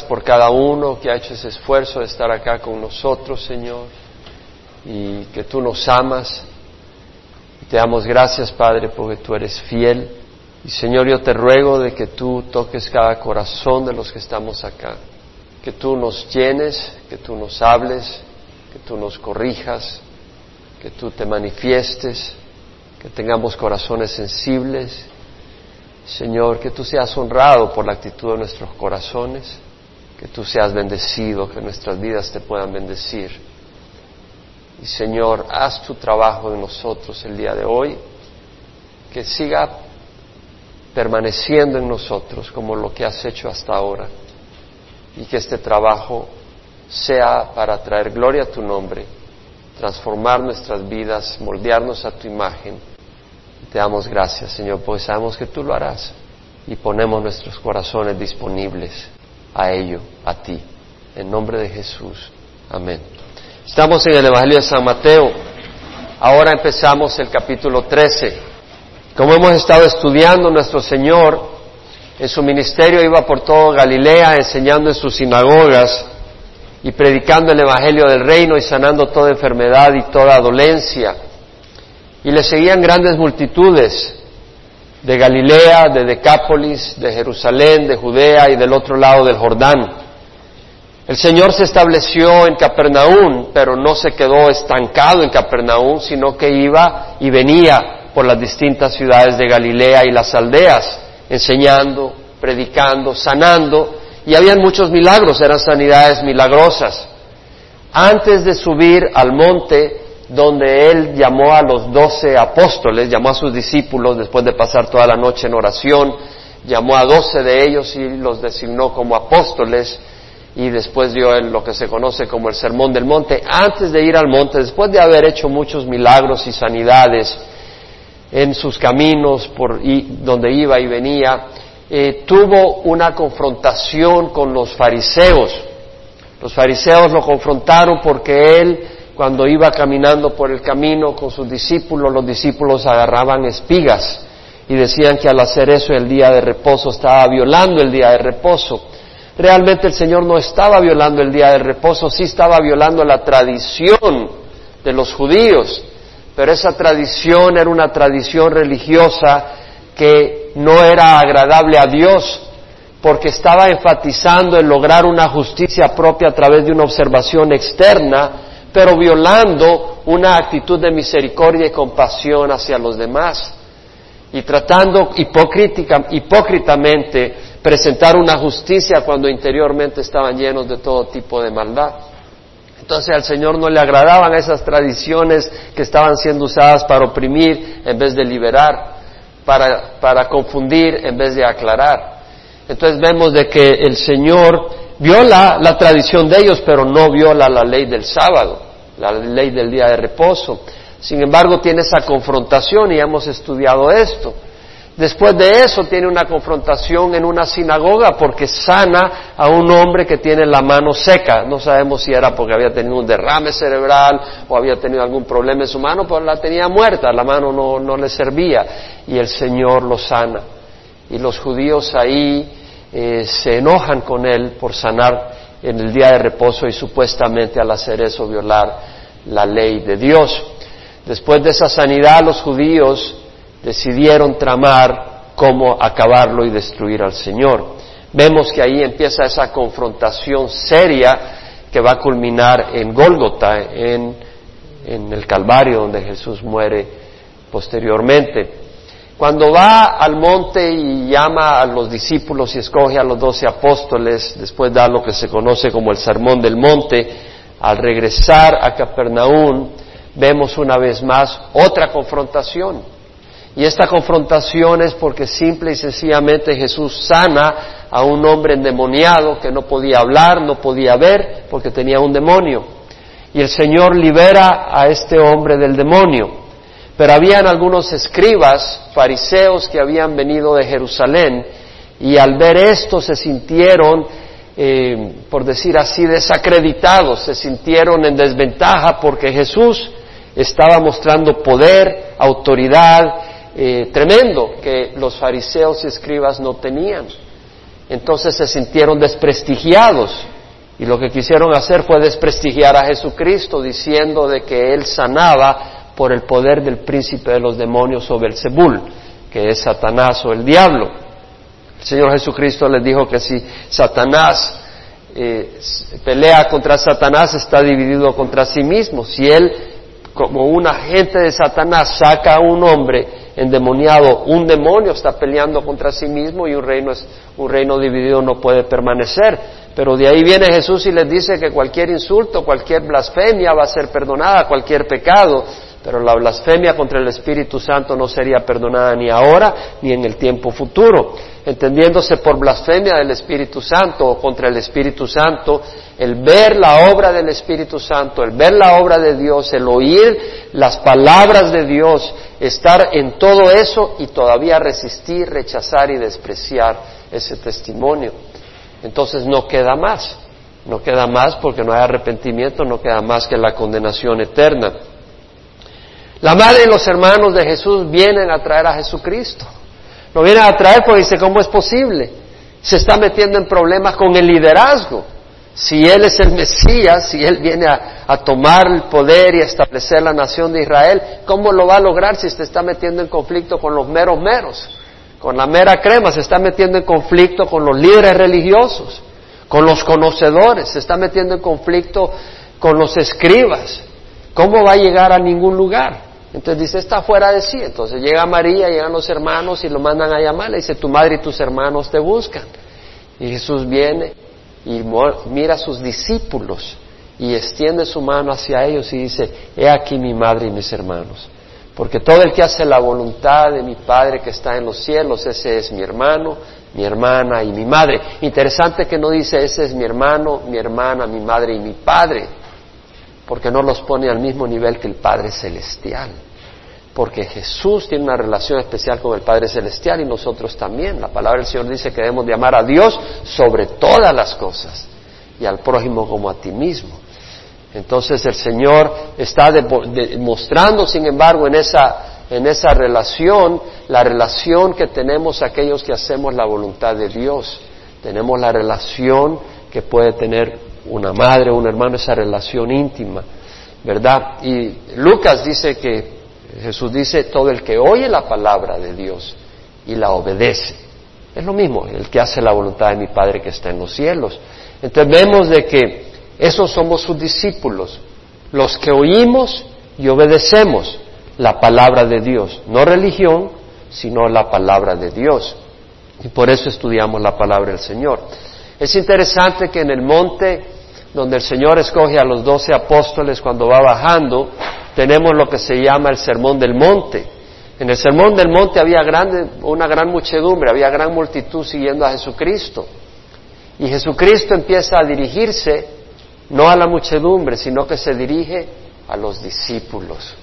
Por cada uno que ha hecho ese esfuerzo de estar acá con nosotros, Señor, y que tú nos amas. Te damos gracias, Padre, porque tú eres fiel. Y Señor, yo te ruego de que tú toques cada corazón de los que estamos acá, que tú nos llenes, que tú nos hables, que tú nos corrijas, que tú te manifiestes, que tengamos corazones sensibles. Señor, que tú seas honrado por la actitud de nuestros corazones que tú seas bendecido, que nuestras vidas te puedan bendecir. Y Señor, haz tu trabajo en nosotros el día de hoy, que siga permaneciendo en nosotros como lo que has hecho hasta ahora, y que este trabajo sea para traer gloria a tu nombre, transformar nuestras vidas, moldearnos a tu imagen. Te damos gracias, Señor, pues sabemos que tú lo harás y ponemos nuestros corazones disponibles a ello, a ti. En nombre de Jesús. Amén. Estamos en el Evangelio de San Mateo. Ahora empezamos el capítulo 13. Como hemos estado estudiando, nuestro Señor en su ministerio iba por todo Galilea enseñando en sus sinagogas y predicando el Evangelio del reino y sanando toda enfermedad y toda dolencia. Y le seguían grandes multitudes de Galilea, de Decápolis, de Jerusalén, de Judea y del otro lado del Jordán. El Señor se estableció en Capernaum, pero no se quedó estancado en Capernaum, sino que iba y venía por las distintas ciudades de Galilea y las aldeas, enseñando, predicando, sanando, y habían muchos milagros, eran sanidades milagrosas. Antes de subir al monte, donde él llamó a los doce apóstoles, llamó a sus discípulos después de pasar toda la noche en oración, llamó a doce de ellos y los designó como apóstoles y después dio lo que se conoce como el Sermón del Monte. Antes de ir al monte, después de haber hecho muchos milagros y sanidades en sus caminos por donde iba y venía, eh, tuvo una confrontación con los fariseos. Los fariseos lo confrontaron porque él cuando iba caminando por el camino con sus discípulos, los discípulos agarraban espigas y decían que al hacer eso el día de reposo estaba violando el día de reposo. Realmente el Señor no estaba violando el día de reposo, sí estaba violando la tradición de los judíos, pero esa tradición era una tradición religiosa que no era agradable a Dios porque estaba enfatizando en lograr una justicia propia a través de una observación externa pero violando una actitud de misericordia y compasión hacia los demás y tratando hipócritamente presentar una justicia cuando interiormente estaban llenos de todo tipo de maldad. Entonces al Señor no le agradaban esas tradiciones que estaban siendo usadas para oprimir en vez de liberar, para, para confundir en vez de aclarar. Entonces vemos de que el Señor viola la tradición de ellos, pero no viola la ley del sábado, la ley del día de reposo. Sin embargo, tiene esa confrontación y hemos estudiado esto. Después de eso tiene una confrontación en una sinagoga porque sana a un hombre que tiene la mano seca. No sabemos si era porque había tenido un derrame cerebral o había tenido algún problema en su mano, pero la tenía muerta, la mano no, no le servía y el Señor lo sana. Y los judíos ahí eh, se enojan con él por sanar en el día de reposo y supuestamente al hacer eso violar la ley de Dios. Después de esa sanidad los judíos decidieron tramar cómo acabarlo y destruir al Señor. Vemos que ahí empieza esa confrontación seria que va a culminar en Gólgota, en, en el Calvario, donde Jesús muere posteriormente. Cuando va al monte y llama a los discípulos y escoge a los doce apóstoles, después da lo que se conoce como el Sermón del Monte, al regresar a Capernaum, vemos una vez más otra confrontación. Y esta confrontación es porque simple y sencillamente Jesús sana a un hombre endemoniado que no podía hablar, no podía ver, porque tenía un demonio. Y el Señor libera a este hombre del demonio. Pero habían algunos escribas, fariseos que habían venido de Jerusalén y al ver esto se sintieron, eh, por decir así, desacreditados, se sintieron en desventaja porque Jesús estaba mostrando poder, autoridad eh, tremendo que los fariseos y escribas no tenían. entonces se sintieron desprestigiados y lo que quisieron hacer fue desprestigiar a Jesucristo diciendo de que él sanaba por el poder del príncipe de los demonios sobre el Zebul, que es Satanás o el diablo. El Señor Jesucristo les dijo que si Satanás eh, pelea contra Satanás está dividido contra sí mismo. Si él, como un agente de Satanás, saca a un hombre endemoniado, un demonio está peleando contra sí mismo y un reino, es, un reino dividido no puede permanecer. Pero de ahí viene Jesús y les dice que cualquier insulto, cualquier blasfemia va a ser perdonada, cualquier pecado, pero la blasfemia contra el Espíritu Santo no sería perdonada ni ahora ni en el tiempo futuro entendiéndose por blasfemia del Espíritu Santo o contra el Espíritu Santo, el ver la obra del Espíritu Santo, el ver la obra de Dios, el oír las palabras de Dios, estar en todo eso y todavía resistir, rechazar y despreciar ese testimonio. Entonces no queda más, no queda más porque no hay arrepentimiento, no queda más que la condenación eterna. La madre y los hermanos de Jesús vienen a traer a Jesucristo. Lo viene a traer porque dice, ¿cómo es posible? Se está metiendo en problemas con el liderazgo. Si Él es el Mesías, si Él viene a, tomar el poder y establecer la nación de Israel, ¿cómo lo va a lograr si se está metiendo en conflicto con los meros meros? Con la mera crema, se está metiendo en conflicto con los líderes religiosos, con los conocedores, se está metiendo en conflicto con los escribas. ¿Cómo va a llegar a ningún lugar? Entonces dice, está fuera de sí. Entonces llega María, llegan los hermanos y lo mandan a llamar. Le dice, tu madre y tus hermanos te buscan. Y Jesús viene y mira a sus discípulos y extiende su mano hacia ellos y dice, he aquí mi madre y mis hermanos. Porque todo el que hace la voluntad de mi Padre que está en los cielos, ese es mi hermano, mi hermana y mi madre. Interesante que no dice, ese es mi hermano, mi hermana, mi madre y mi padre porque no los pone al mismo nivel que el Padre Celestial. Porque Jesús tiene una relación especial con el Padre Celestial y nosotros también. La palabra del Señor dice que debemos de amar a Dios sobre todas las cosas y al prójimo como a ti mismo. Entonces el Señor está demostrando, sin embargo, en esa, en esa relación, la relación que tenemos aquellos que hacemos la voluntad de Dios. Tenemos la relación que puede tener una madre o un hermano, esa relación íntima, ¿verdad? Y Lucas dice que Jesús dice, todo el que oye la palabra de Dios y la obedece, es lo mismo, el que hace la voluntad de mi Padre que está en los cielos. Entonces vemos de que esos somos sus discípulos, los que oímos y obedecemos la palabra de Dios, no religión, sino la palabra de Dios. Y por eso estudiamos la palabra del Señor. Es interesante que en el monte donde el Señor escoge a los doce apóstoles cuando va bajando, tenemos lo que se llama el Sermón del Monte. En el Sermón del Monte había grande, una gran muchedumbre, había gran multitud siguiendo a Jesucristo. Y Jesucristo empieza a dirigirse no a la muchedumbre, sino que se dirige a los discípulos.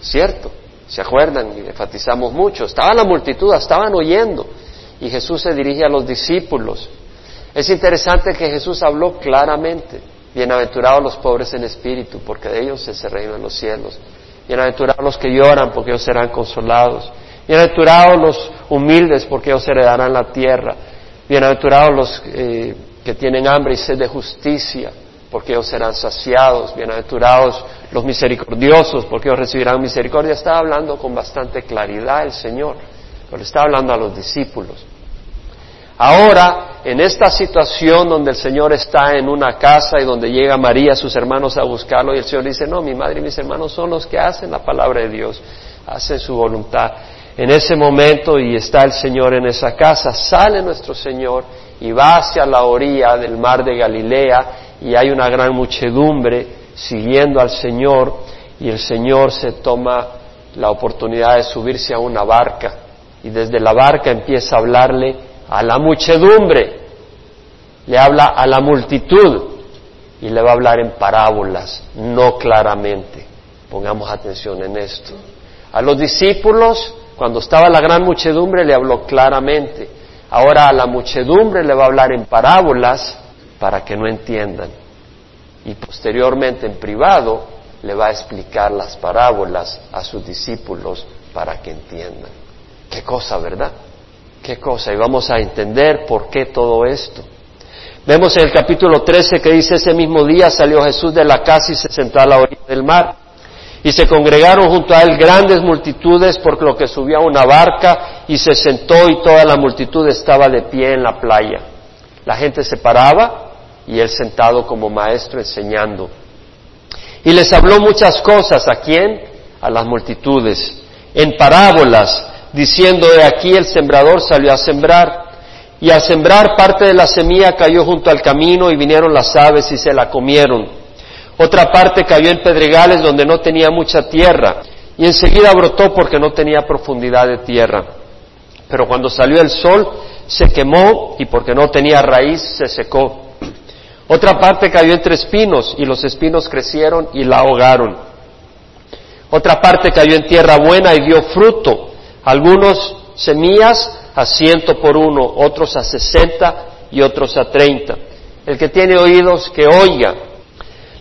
¿Cierto? ¿Se acuerdan? Y enfatizamos mucho. Estaba la multitud, estaban oyendo. Y Jesús se dirige a los discípulos. Es interesante que Jesús habló claramente. Bienaventurados los pobres en espíritu, porque de ellos es el reino de los cielos. Bienaventurados los que lloran, porque ellos serán consolados. Bienaventurados los humildes, porque ellos heredarán la tierra. Bienaventurados los eh, que tienen hambre y sed de justicia, porque ellos serán saciados. Bienaventurados los misericordiosos, porque ellos recibirán misericordia. Estaba hablando con bastante claridad el Señor, pero está hablando a los discípulos. Ahora, en esta situación donde el Señor está en una casa y donde llega María, sus hermanos a buscarlo, y el Señor dice, no, mi madre y mis hermanos son los que hacen la palabra de Dios, hacen su voluntad. En ese momento, y está el Señor en esa casa, sale nuestro Señor y va hacia la orilla del mar de Galilea, y hay una gran muchedumbre siguiendo al Señor, y el Señor se toma la oportunidad de subirse a una barca, y desde la barca empieza a hablarle a la muchedumbre, le habla a la multitud y le va a hablar en parábolas, no claramente. Pongamos atención en esto. A los discípulos, cuando estaba la gran muchedumbre, le habló claramente. Ahora a la muchedumbre le va a hablar en parábolas para que no entiendan. Y posteriormente en privado le va a explicar las parábolas a sus discípulos para que entiendan. Qué cosa, ¿verdad? Qué cosa, y vamos a entender por qué todo esto. Vemos en el capítulo 13 que dice, ese mismo día salió Jesús de la casa y se sentó a la orilla del mar. Y se congregaron junto a él grandes multitudes, por lo que subió a una barca y se sentó y toda la multitud estaba de pie en la playa. La gente se paraba y él sentado como maestro enseñando. Y les habló muchas cosas. ¿A quién? A las multitudes. En parábolas, diciendo, de aquí el sembrador salió a sembrar. Y al sembrar parte de la semilla cayó junto al camino y vinieron las aves y se la comieron. Otra parte cayó en pedregales donde no tenía mucha tierra y enseguida brotó porque no tenía profundidad de tierra. Pero cuando salió el sol se quemó y porque no tenía raíz se secó. Otra parte cayó entre espinos y los espinos crecieron y la ahogaron. Otra parte cayó en tierra buena y dio fruto. Algunos semillas a ciento por uno, otros a sesenta y otros a treinta. El que tiene oídos, que oiga.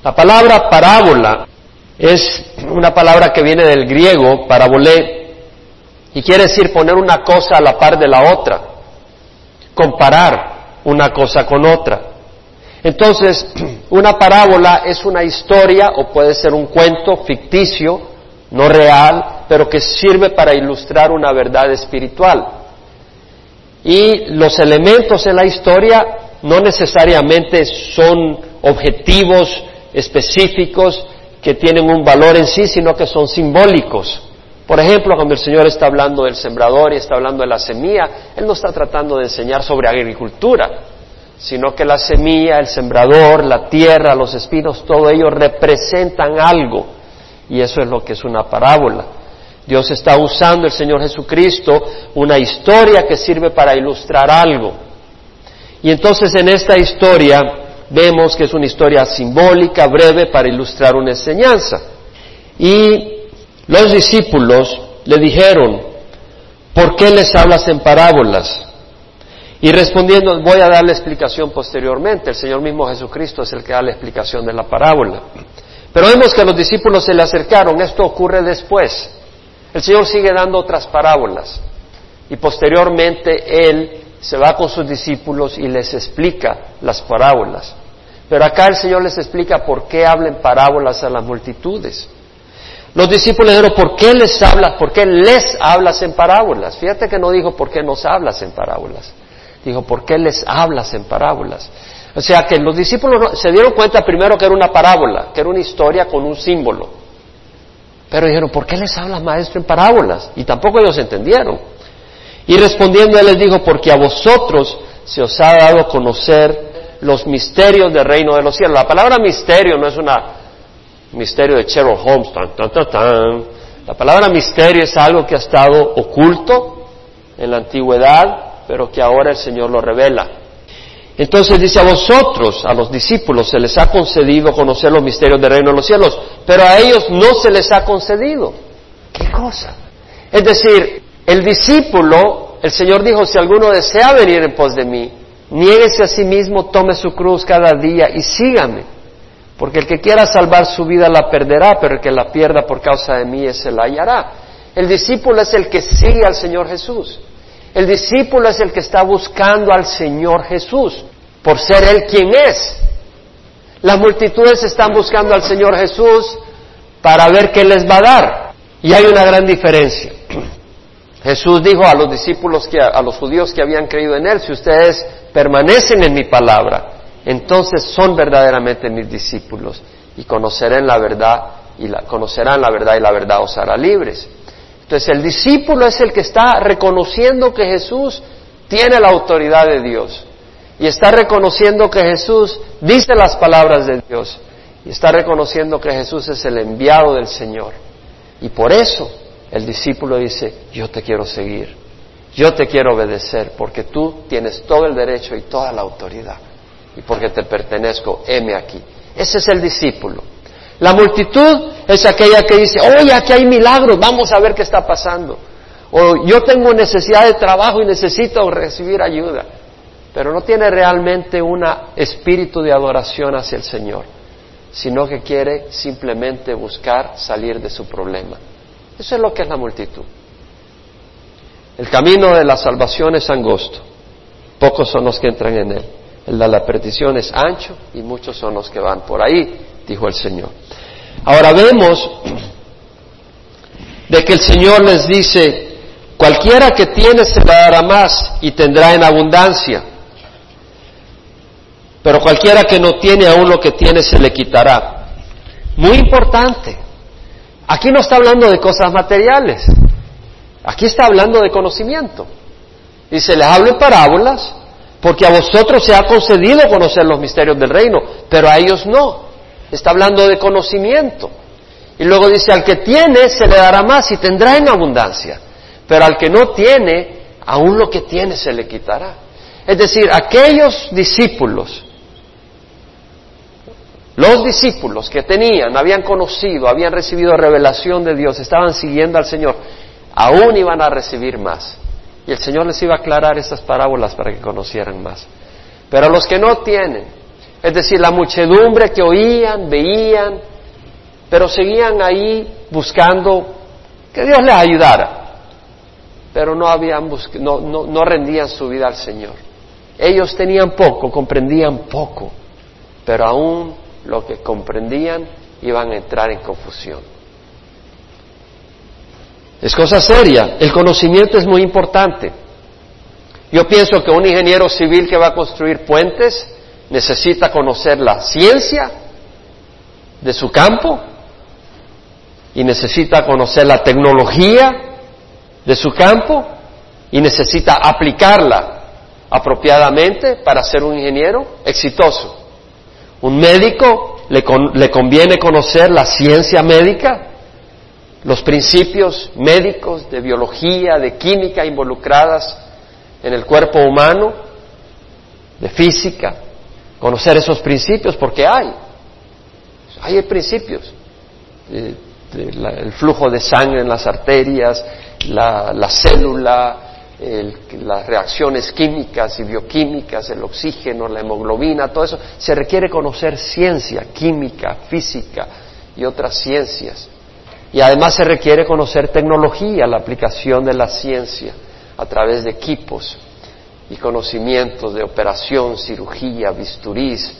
La palabra parábola es una palabra que viene del griego, parabolé, y quiere decir poner una cosa a la par de la otra, comparar una cosa con otra. Entonces, una parábola es una historia o puede ser un cuento ficticio, no real, pero que sirve para ilustrar una verdad espiritual. Y los elementos en la historia no necesariamente son objetivos específicos que tienen un valor en sí, sino que son simbólicos. Por ejemplo, cuando el Señor está hablando del sembrador y está hablando de la semilla, Él no está tratando de enseñar sobre agricultura, sino que la semilla, el sembrador, la tierra, los espinos, todo ello representan algo. Y eso es lo que es una parábola. Dios está usando el Señor Jesucristo una historia que sirve para ilustrar algo. Y entonces en esta historia vemos que es una historia simbólica, breve, para ilustrar una enseñanza. Y los discípulos le dijeron, ¿por qué les hablas en parábolas? Y respondiendo, voy a dar la explicación posteriormente. El Señor mismo Jesucristo es el que da la explicación de la parábola. Pero vemos que los discípulos se le acercaron. Esto ocurre después. El Señor sigue dando otras parábolas y posteriormente Él se va con sus discípulos y les explica las parábolas. Pero acá el Señor les explica por qué hablan parábolas a las multitudes. Los discípulos dijeron, ¿por qué les hablas? ¿Por qué les hablas en parábolas? Fíjate que no dijo, ¿por qué nos hablas en parábolas? Dijo, ¿por qué les hablas en parábolas? O sea que los discípulos se dieron cuenta primero que era una parábola, que era una historia con un símbolo. Pero dijeron, ¿por qué les habla maestro en parábolas? Y tampoco ellos entendieron. Y respondiendo él les dijo, porque a vosotros se os ha dado conocer los misterios del reino de los cielos. La palabra misterio no es un misterio de Sherlock Holmes, tan, tan, tan, La palabra misterio es algo que ha estado oculto en la antigüedad, pero que ahora el Señor lo revela. Entonces dice, a vosotros, a los discípulos, se les ha concedido conocer los misterios del reino de los cielos, pero a ellos no se les ha concedido. ¿Qué cosa? Es decir, el discípulo, el Señor dijo, si alguno desea venir en pos de mí, niéguese a sí mismo, tome su cruz cada día y sígame. Porque el que quiera salvar su vida la perderá, pero el que la pierda por causa de mí, ese la hallará. El discípulo es el que sigue al Señor Jesús. El discípulo es el que está buscando al Señor Jesús, por ser Él quien es. Las multitudes están buscando al Señor Jesús para ver qué les va a dar. Y hay una gran diferencia. Jesús dijo a los discípulos, que, a los judíos que habían creído en Él, si ustedes permanecen en mi palabra, entonces son verdaderamente mis discípulos y conocerán la verdad y la, conocerán la verdad y la verdad os hará libres. Entonces el discípulo es el que está reconociendo que Jesús tiene la autoridad de Dios y está reconociendo que Jesús dice las palabras de Dios y está reconociendo que Jesús es el enviado del Señor. Y por eso el discípulo dice, yo te quiero seguir, yo te quiero obedecer, porque tú tienes todo el derecho y toda la autoridad, y porque te pertenezco, heme aquí. Ese es el discípulo. La multitud es aquella que dice, oye, aquí hay milagros, vamos a ver qué está pasando. O yo tengo necesidad de trabajo y necesito recibir ayuda. Pero no tiene realmente un espíritu de adoración hacia el Señor, sino que quiere simplemente buscar salir de su problema. Eso es lo que es la multitud. El camino de la salvación es angosto, pocos son los que entran en él. El de la perdición es ancho y muchos son los que van por ahí, dijo el Señor. Ahora vemos de que el Señor les dice, cualquiera que tiene se le dará más y tendrá en abundancia, pero cualquiera que no tiene aún lo que tiene se le quitará. Muy importante. Aquí no está hablando de cosas materiales, aquí está hablando de conocimiento. Y se les habla en parábolas, porque a vosotros se ha concedido conocer los misterios del reino, pero a ellos no. Está hablando de conocimiento. Y luego dice, al que tiene se le dará más y tendrá en abundancia, pero al que no tiene, aún lo que tiene se le quitará. Es decir, aquellos discípulos, los discípulos que tenían, habían conocido, habían recibido revelación de Dios, estaban siguiendo al Señor, aún iban a recibir más. Y el Señor les iba a aclarar estas parábolas para que conocieran más. Pero los que no tienen, es decir, la muchedumbre que oían, veían, pero seguían ahí buscando que Dios les ayudara, pero no, habían no, no rendían su vida al Señor. Ellos tenían poco, comprendían poco, pero aún lo que comprendían iban a entrar en confusión. Es cosa seria, el conocimiento es muy importante. Yo pienso que un ingeniero civil que va a construir puentes necesita conocer la ciencia de su campo y necesita conocer la tecnología de su campo y necesita aplicarla apropiadamente para ser un ingeniero exitoso. Un médico le, le conviene conocer la ciencia médica, los principios médicos de biología, de química involucradas en el cuerpo humano, de física, conocer esos principios porque hay, hay principios, el flujo de sangre en las arterias, la, la célula, las reacciones químicas y bioquímicas, el oxígeno, la hemoglobina, todo eso, se requiere conocer ciencia, química, física y otras ciencias. Y además se requiere conocer tecnología, la aplicación de la ciencia a través de equipos y conocimientos de operación, cirugía, bisturís,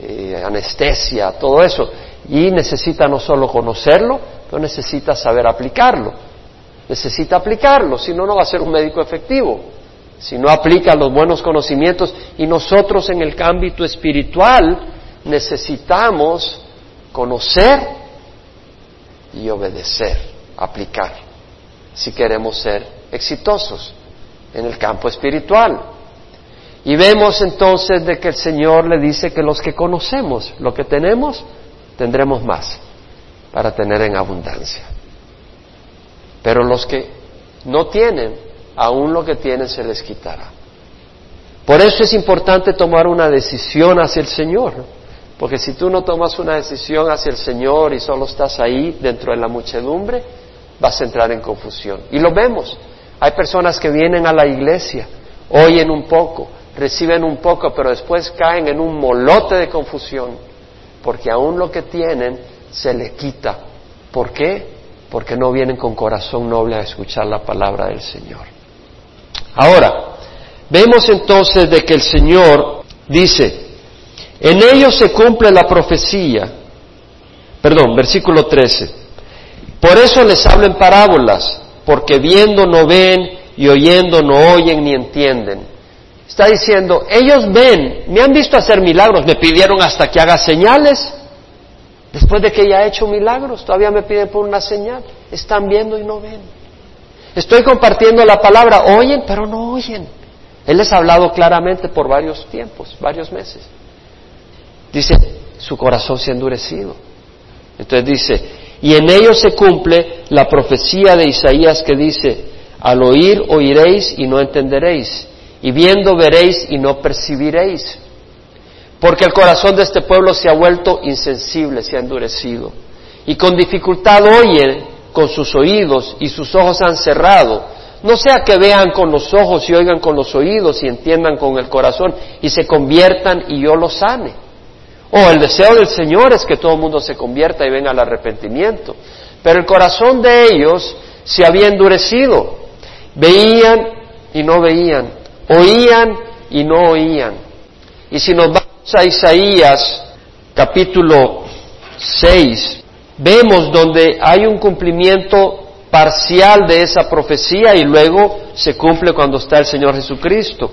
eh, anestesia, todo eso. Y necesita no solo conocerlo, pero necesita saber aplicarlo necesita aplicarlo, si no, no va a ser un médico efectivo. Si no aplica los buenos conocimientos y nosotros en el ámbito espiritual necesitamos conocer y obedecer, aplicar, si queremos ser exitosos en el campo espiritual. Y vemos entonces de que el Señor le dice que los que conocemos lo que tenemos, tendremos más para tener en abundancia. Pero los que no tienen, aún lo que tienen se les quitará. Por eso es importante tomar una decisión hacia el Señor, porque si tú no tomas una decisión hacia el Señor y solo estás ahí dentro de la muchedumbre, vas a entrar en confusión. Y lo vemos. Hay personas que vienen a la iglesia, oyen un poco, reciben un poco, pero después caen en un molote de confusión, porque aún lo que tienen se les quita. ¿Por qué? porque no vienen con corazón noble a escuchar la palabra del Señor. Ahora, vemos entonces de que el Señor dice, en ellos se cumple la profecía, perdón, versículo 13, por eso les hablo en parábolas, porque viendo no ven y oyendo no oyen ni entienden. Está diciendo, ellos ven, me han visto hacer milagros, me pidieron hasta que haga señales, Después de que ya he hecho milagros, todavía me piden por una señal. Están viendo y no ven. Estoy compartiendo la palabra, oyen, pero no oyen. Él les ha hablado claramente por varios tiempos, varios meses. Dice, su corazón se ha endurecido. Entonces dice, y en ellos se cumple la profecía de Isaías que dice, al oír oiréis y no entenderéis, y viendo veréis y no percibiréis porque el corazón de este pueblo se ha vuelto insensible, se ha endurecido, y con dificultad oyen con sus oídos y sus ojos han cerrado, no sea que vean con los ojos y oigan con los oídos y entiendan con el corazón y se conviertan y yo los sane. O el deseo del Señor es que todo el mundo se convierta y venga al arrepentimiento. Pero el corazón de ellos se había endurecido Veían y no veían, oían y no oían. Y si nos vamos a Isaías capítulo 6, vemos donde hay un cumplimiento parcial de esa profecía y luego se cumple cuando está el Señor Jesucristo.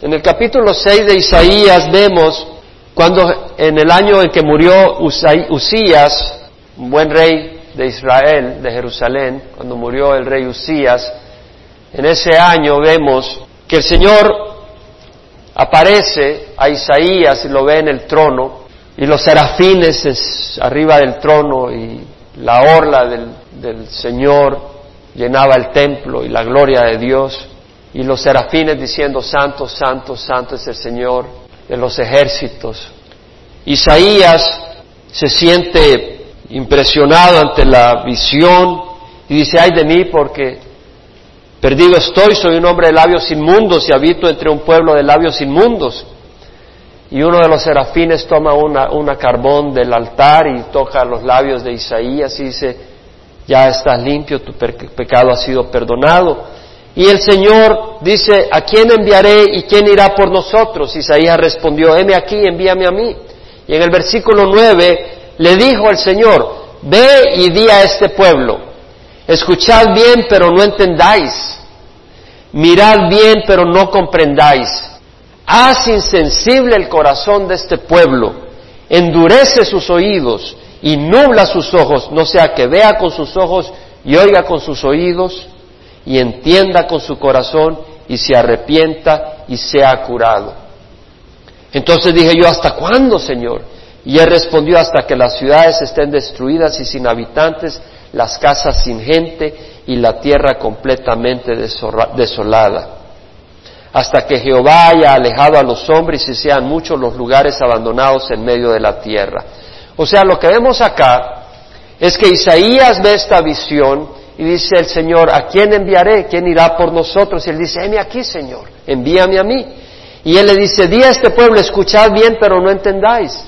En el capítulo 6 de Isaías vemos cuando en el año en que murió Usías, un buen rey de Israel, de Jerusalén, cuando murió el rey Usías, en ese año vemos que el Señor aparece a Isaías y lo ve en el trono, y los serafines arriba del trono y la orla del, del Señor llenaba el templo y la gloria de Dios, y los serafines diciendo, Santo, Santo, Santo es el Señor de los ejércitos. Isaías se siente impresionado ante la visión y dice, ay de mí porque perdido estoy, soy un hombre de labios inmundos y habito entre un pueblo de labios inmundos. Y uno de los serafines toma una, una carbón del altar y toca los labios de Isaías y dice, ya estás limpio, tu pecado ha sido perdonado. Y el Señor dice, ¿a quién enviaré y quién irá por nosotros? Isaías respondió, heme aquí, envíame a mí. Y en el versículo 9 le dijo el Señor, ve y di a este pueblo, escuchad bien pero no entendáis, mirad bien pero no comprendáis, haz insensible el corazón de este pueblo, endurece sus oídos y nubla sus ojos, no sea que vea con sus ojos y oiga con sus oídos y entienda con su corazón y se arrepienta y sea curado. Entonces dije yo, ¿hasta cuándo, Señor? Y él respondió, hasta que las ciudades estén destruidas y sin habitantes, las casas sin gente y la tierra completamente desolada. Hasta que Jehová haya alejado a los hombres y sean muchos los lugares abandonados en medio de la tierra. O sea, lo que vemos acá es que Isaías ve esta visión y dice el Señor, ¿a quién enviaré? ¿Quién irá por nosotros? Y él dice, heme aquí, Señor, envíame a mí. Y él le dice, di a este pueblo, escuchad bien, pero no entendáis.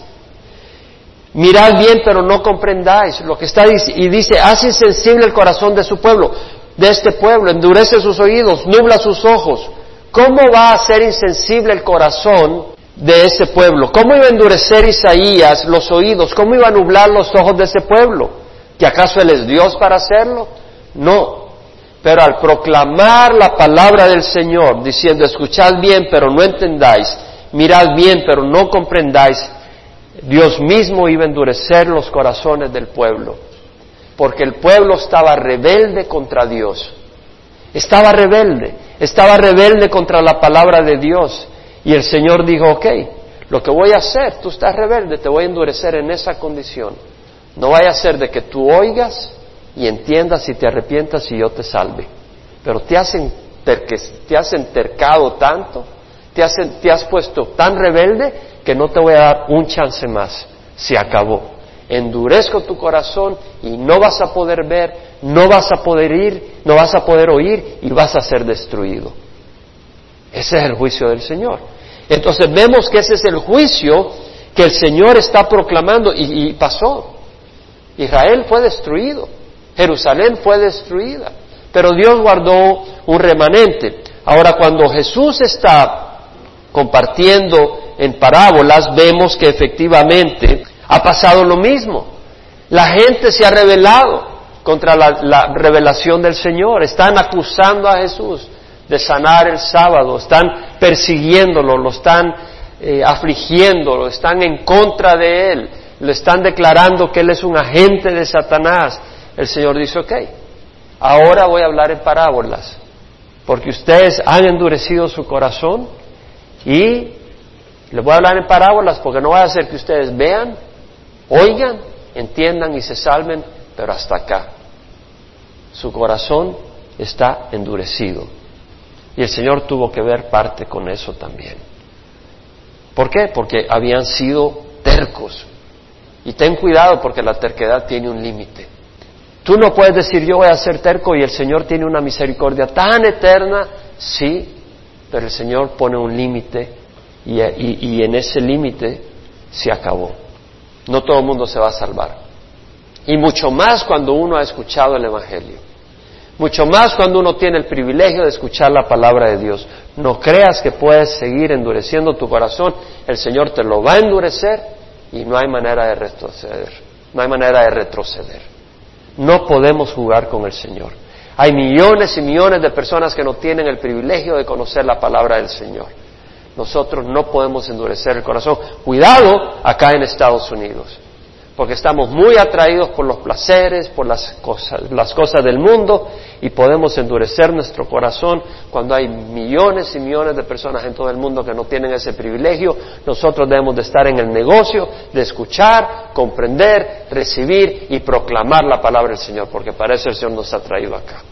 Mirad bien, pero no comprendáis lo que está y dice, haz insensible el corazón de su pueblo, de este pueblo, endurece sus oídos, nubla sus ojos. ¿Cómo va a ser insensible el corazón de ese pueblo? ¿Cómo iba a endurecer Isaías los oídos? ¿Cómo iba a nublar los ojos de ese pueblo? ¿Que acaso Él es Dios para hacerlo? No. Pero al proclamar la palabra del Señor, diciendo, escuchad bien, pero no entendáis, mirad bien, pero no comprendáis, Dios mismo iba a endurecer los corazones del pueblo, porque el pueblo estaba rebelde contra Dios. Estaba rebelde, estaba rebelde contra la palabra de Dios. Y el Señor dijo, ok, lo que voy a hacer, tú estás rebelde, te voy a endurecer en esa condición. No vaya a ser de que tú oigas y entiendas y te arrepientas y yo te salve. Pero te has, te has entercado tanto, te has, te has puesto tan rebelde que no te voy a dar un chance más. Se acabó. Endurezco tu corazón y no vas a poder ver, no vas a poder ir, no vas a poder oír y vas a ser destruido. Ese es el juicio del Señor. Entonces vemos que ese es el juicio que el Señor está proclamando y, y pasó. Israel fue destruido. Jerusalén fue destruida, pero Dios guardó un remanente. Ahora, cuando Jesús está compartiendo en parábolas, vemos que efectivamente ha pasado lo mismo. La gente se ha rebelado contra la, revelación del Señor, están acusando a Jesús de sanar el sábado, están persiguiéndolo, lo están eh, afligiéndolo, están en contra de él, le están declarando que él es un agente de Satanás, el Señor dice, ok, ahora voy a hablar en parábolas, porque ustedes han endurecido su corazón y les voy a hablar en parábolas porque no va a hacer que ustedes vean, oigan, entiendan y se salven, pero hasta acá. Su corazón está endurecido. Y el Señor tuvo que ver parte con eso también. ¿Por qué? Porque habían sido tercos. Y ten cuidado porque la terquedad tiene un límite. Tú no puedes decir yo voy a ser terco y el Señor tiene una misericordia tan eterna, sí, pero el Señor pone un límite y, en ese límite se acabó. No todo el mundo se va a salvar. Y mucho más cuando uno ha escuchado el Evangelio. Mucho más cuando uno tiene el privilegio de escuchar la palabra de Dios. No creas que puedes seguir endureciendo tu corazón. El Señor te lo va a endurecer y no hay manera de retroceder. No hay manera de retroceder. No podemos jugar con el Señor. Hay millones y millones de personas que no tienen el privilegio de conocer la palabra del Señor. Nosotros no podemos endurecer el corazón. Cuidado acá en Estados Unidos porque estamos muy atraídos por los placeres, por las cosas, las cosas del mundo y podemos endurecer nuestro corazón cuando hay millones y millones de personas en todo el mundo que no tienen ese privilegio. Nosotros debemos de estar en el negocio de escuchar, comprender, recibir y proclamar la palabra del Señor, porque para eso el Señor nos ha traído acá.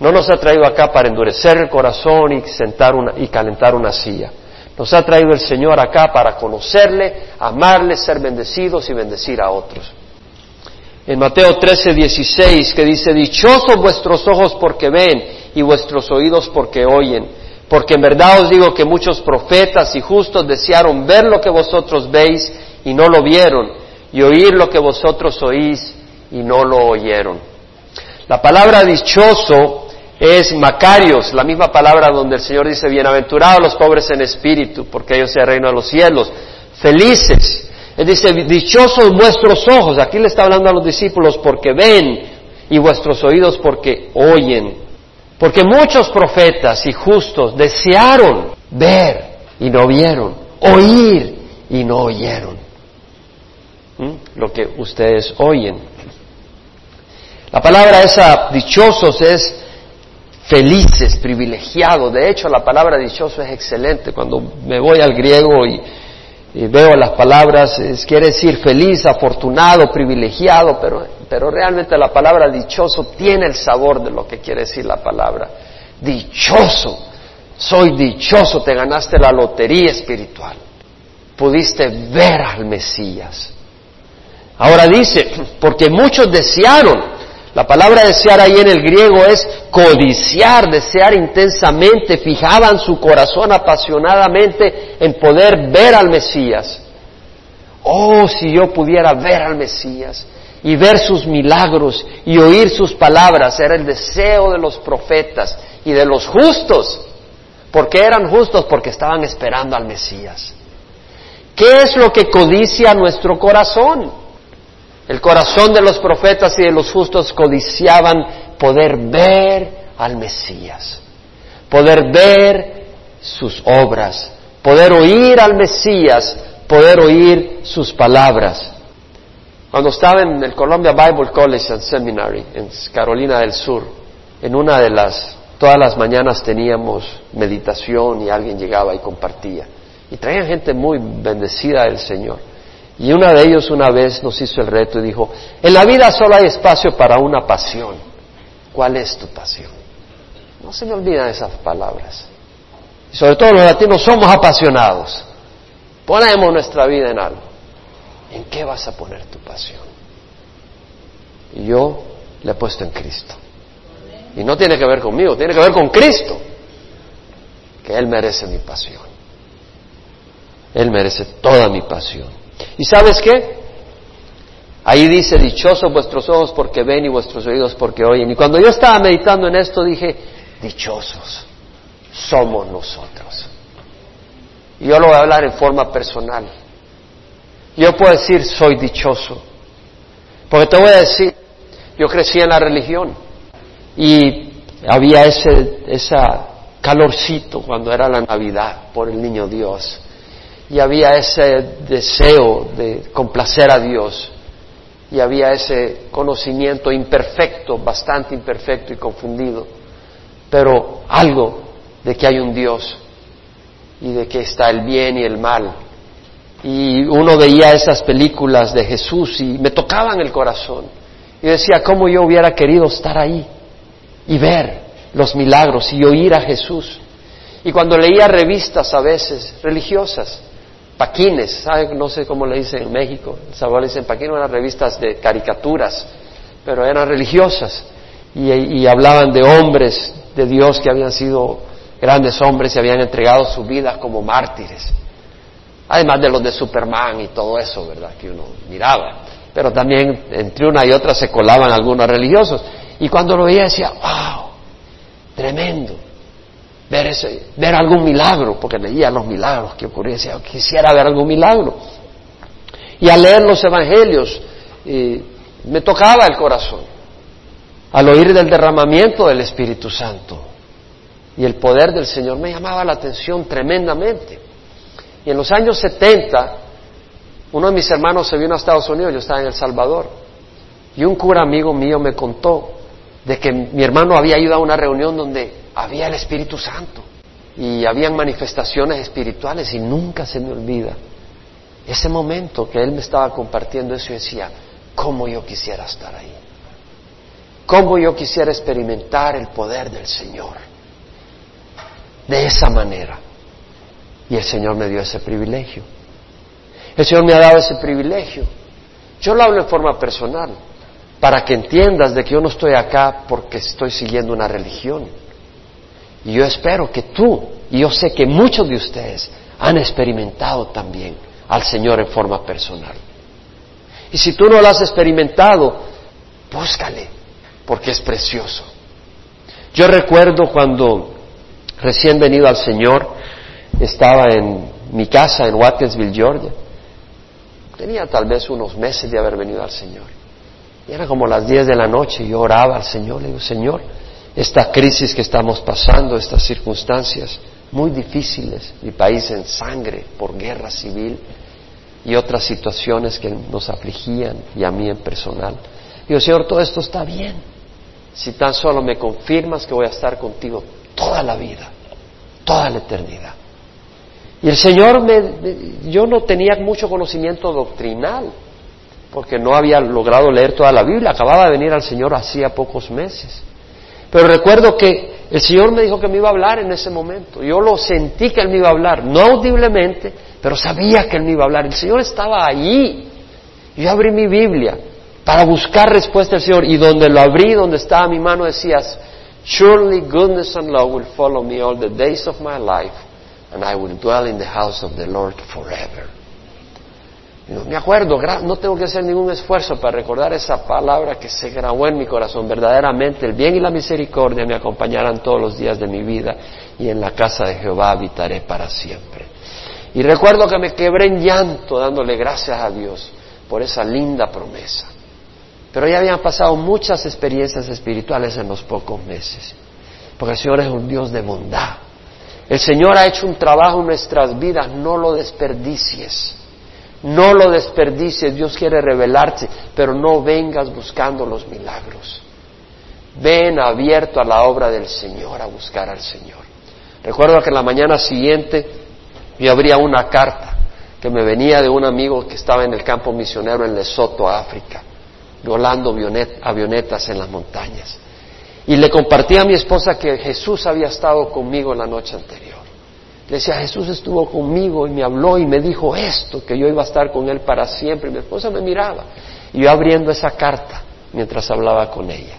No nos ha traído acá para endurecer el corazón y, sentar una, y calentar una silla. Nos ha traído el Señor acá para conocerle, amarle, ser bendecidos y bendecir a otros. En Mateo 13, 16, que dice, Dichosos vuestros ojos porque ven y vuestros oídos porque oyen, porque en verdad os digo que muchos profetas y justos desearon ver lo que vosotros veis y no lo vieron, y oír lo que vosotros oís y no lo oyeron. La palabra dichoso es Macarios, la misma palabra donde el Señor dice, bienaventurados los pobres en espíritu, porque ellos se reino de los cielos, felices. Él dice, dichosos vuestros ojos, aquí le está hablando a los discípulos, porque ven, y vuestros oídos porque oyen. Porque muchos profetas y justos desearon ver y no vieron, oír y no oyeron. ¿Mm? Lo que ustedes oyen. La palabra esa, dichosos, es felices, privilegiados. De hecho, la palabra dichoso es excelente. Cuando me voy al griego y, veo las palabras, quiere decir feliz, afortunado, privilegiado, pero, pero realmente la palabra dichoso tiene el sabor de lo que quiere decir la palabra. Dichoso, soy dichoso, te ganaste la lotería espiritual. Pudiste ver al Mesías. Ahora dice, porque muchos desearon, la palabra desear ahí en el griego es codiciar, desear intensamente, fijaban su corazón apasionadamente en poder ver al Mesías. Oh, si yo pudiera ver al Mesías y ver sus milagros y oír sus palabras, era el deseo de los profetas y de los justos. porque eran justos? Porque estaban esperando al Mesías. ¿Qué es lo que codicia nuestro corazón? El corazón de los profetas y de los justos codiciaban poder ver al Mesías, poder ver sus obras, poder oír al Mesías, poder oír sus palabras. Cuando estaba en el Columbia Bible College and Seminary en Carolina del Sur, en una de las, todas las mañanas teníamos meditación y alguien llegaba y compartía. Y traían gente muy bendecida del Señor. Y uno de ellos una vez nos hizo el reto y dijo, en la vida solo hay espacio para una pasión. ¿Cuál es tu pasión? No se me olvidan esas palabras. Y sobre todo los latinos somos apasionados. Ponemos nuestra vida en algo. ¿En qué vas a poner tu pasión? Y yo le he puesto en Cristo. Y no tiene que ver conmigo, tiene que ver con Cristo. Que Él merece mi pasión. Él merece toda mi pasión. ¿Y sabes qué? Ahí dice, dichosos vuestros ojos porque ven y vuestros oídos porque oyen. Y cuando yo estaba meditando en esto dije, dichosos somos nosotros. Y yo lo voy a hablar en forma personal. Yo puedo decir, soy dichoso. Porque te voy a decir, yo crecí en la religión y había ese esa calorcito cuando era la Navidad por el niño Dios y había ese deseo de complacer a Dios y había ese conocimiento imperfecto, bastante imperfecto y confundido, pero algo de que hay un Dios y de que está el bien y el mal. Y uno veía esas películas de Jesús y me tocaban el corazón. Y decía, ¿cómo yo hubiera querido estar ahí y ver los milagros y oír a Jesús? Y cuando leía revistas a veces religiosas, paquines, no sé cómo le dicen en México, en Salvador le dicen paquines, eran revistas de caricaturas, pero eran religiosas y, hablaban de hombres de Dios que habían sido grandes hombres y habían entregado su vida como mártires. Además de los de Superman y todo eso, ¿verdad? Que uno miraba. Pero también entre una y otra se colaban algunos religiosos. Y cuando lo veía decía, wow, tremendo. Ver, algún milagro, porque leía los milagros que ocurrían, quisiera ver algún milagro. Y al leer los evangelios, me tocaba el corazón, al oír del derramamiento del Espíritu Santo. Y el poder del Señor me llamaba la atención tremendamente. Y en los años 70, uno de mis hermanos se vino a Estados Unidos, yo estaba en El Salvador, y un cura amigo mío me contó de que mi hermano había ido a una reunión donde había el Espíritu Santo y habían manifestaciones espirituales y nunca se me olvida ese momento que él me estaba compartiendo eso y decía, ¿cómo yo quisiera estar ahí? ¿Cómo yo quisiera experimentar el poder del Señor? De esa manera. Y el Señor me dio ese privilegio. El Señor me ha dado ese privilegio. Yo lo hablo en forma personal, para que entiendas de que yo no estoy acá porque estoy siguiendo una religión. Y yo espero que tú, y yo sé que muchos de ustedes han experimentado también al Señor en forma personal. Y si tú no lo has experimentado, búscale, porque es precioso. Yo recuerdo cuando recién venido al Señor, estaba en mi casa en Watkinsville, Georgia. Tenía tal vez unos meses de haber venido al Señor. Y era como las 10 de la noche yo oraba al Señor. Le digo, Señor, esta crisis que estamos pasando, estas circunstancias muy difíciles, mi país en sangre por guerra civil y otras situaciones que nos afligían y a mí en personal. Digo, Señor, todo esto está bien. Si tan solo me confirmas que voy a estar contigo toda la vida, toda la eternidad. Y el Señor, me, yo no tenía mucho conocimiento doctrinal, porque no había logrado leer toda la Biblia, acababa de venir al Señor hacía pocos meses. Pero recuerdo que el Señor me dijo que me iba a hablar en ese momento. Yo lo sentí que Él me iba a hablar, no audiblemente, pero sabía que Él me iba a hablar. El Señor estaba allí. Yo abrí mi Biblia para buscar respuesta del Señor y donde lo abrí, donde estaba mi mano, decías, Surely goodness and love will follow me all the days of my life and I will dwell in the house of the Lord forever. Me acuerdo, no tengo que hacer ningún esfuerzo para recordar esa palabra que se grabó en mi corazón. Verdaderamente el bien y la misericordia me acompañarán todos los días de mi vida y en la casa de Jehová habitaré para siempre. Y recuerdo que me quebré en llanto dándole gracias a Dios por esa linda promesa. Pero ya habían pasado muchas experiencias espirituales en los pocos meses, porque el Señor es un Dios de bondad, el Señor ha hecho un trabajo en nuestras vidas, no lo desperdicies. No lo desperdicies, Dios quiere revelarte, pero no vengas buscando los milagros. Ven abierto a la obra del Señor, a buscar al Señor. Recuerdo que la mañana siguiente yo abría una carta que me venía de un amigo que estaba en el campo misionero en Lesoto, África, volando avionetas en las montañas. Y le compartí a mi esposa que Jesús había estado conmigo en la noche anterior. Le decía, Jesús estuvo conmigo y me habló y me dijo esto, que yo iba a estar con él para siempre. Y mi esposa me miraba. Y yo abriendo esa carta mientras hablaba con ella.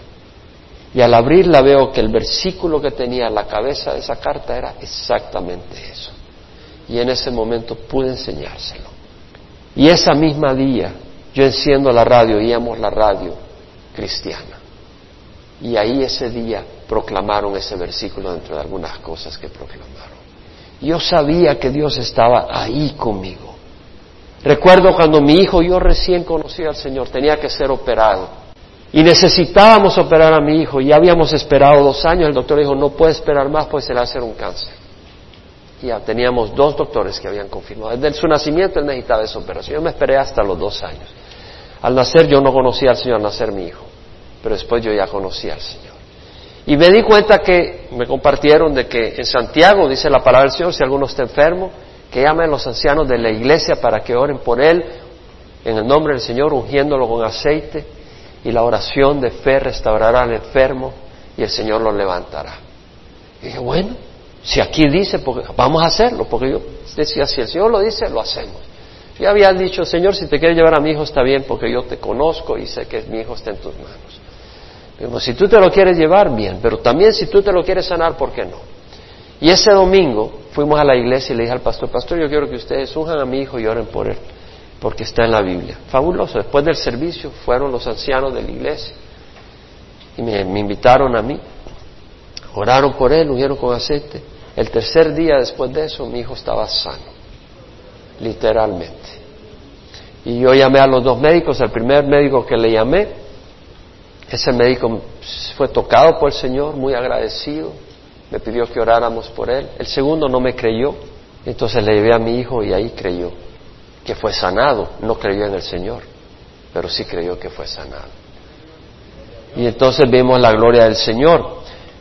Y al abrirla veo que el versículo que tenía en la cabeza de esa carta era exactamente eso. Y en ese momento pude enseñárselo. Y esa misma día yo enciendo la radio, oíamos la radio cristiana. Y ahí ese día proclamaron ese versículo dentro de algunas cosas que proclamaron. Yo sabía que Dios estaba ahí conmigo. Recuerdo cuando mi hijo, yo recién conocí al Señor, tenía que ser operado. Y necesitábamos operar a mi hijo. Ya habíamos esperado dos años. El doctor dijo, no puede esperar más, pues se le va a hacer un cáncer. Ya teníamos dos doctores que habían confirmado. Desde su nacimiento él necesitaba esa operación. Yo me esperé hasta los dos años. Al nacer yo no conocía al Señor, al nacer mi hijo pero después yo ya conocí al Señor. Y me di cuenta que me compartieron de que en Santiago dice la palabra del Señor, si alguno está enfermo, que llame a los ancianos de la iglesia para que oren por él en el nombre del Señor, ungiéndolo con aceite, y la oración de fe restaurará al enfermo y el Señor lo levantará. Y dije, bueno, si aquí dice, vamos a hacerlo, porque yo decía, si el Señor lo dice, lo hacemos. Yo había dicho, Señor, si te quieres llevar a mi hijo está bien, porque yo te conozco y sé que mi hijo está en tus manos si tú te lo quieres llevar, bien, pero también si tú te lo quieres sanar, ¿por qué no? Y ese domingo fuimos a la iglesia y le dije al pastor, pastor, yo quiero que ustedes unjan a mi hijo y oren por él, porque está en la Biblia. Fabuloso. Después del servicio fueron los ancianos de la iglesia y me, me invitaron a mí. Oraron por él, ungieron con aceite. El tercer día después de eso, mi hijo estaba sano, literalmente. Y yo llamé a los dos médicos, el primer médico que le llamé, ese médico fue tocado por el Señor, muy agradecido, me pidió que oráramos por él. El segundo no me creyó, entonces le llevé a mi hijo y ahí creyó que fue sanado, no creyó en el Señor, pero sí creyó que fue sanado. Y entonces vimos la gloria del Señor.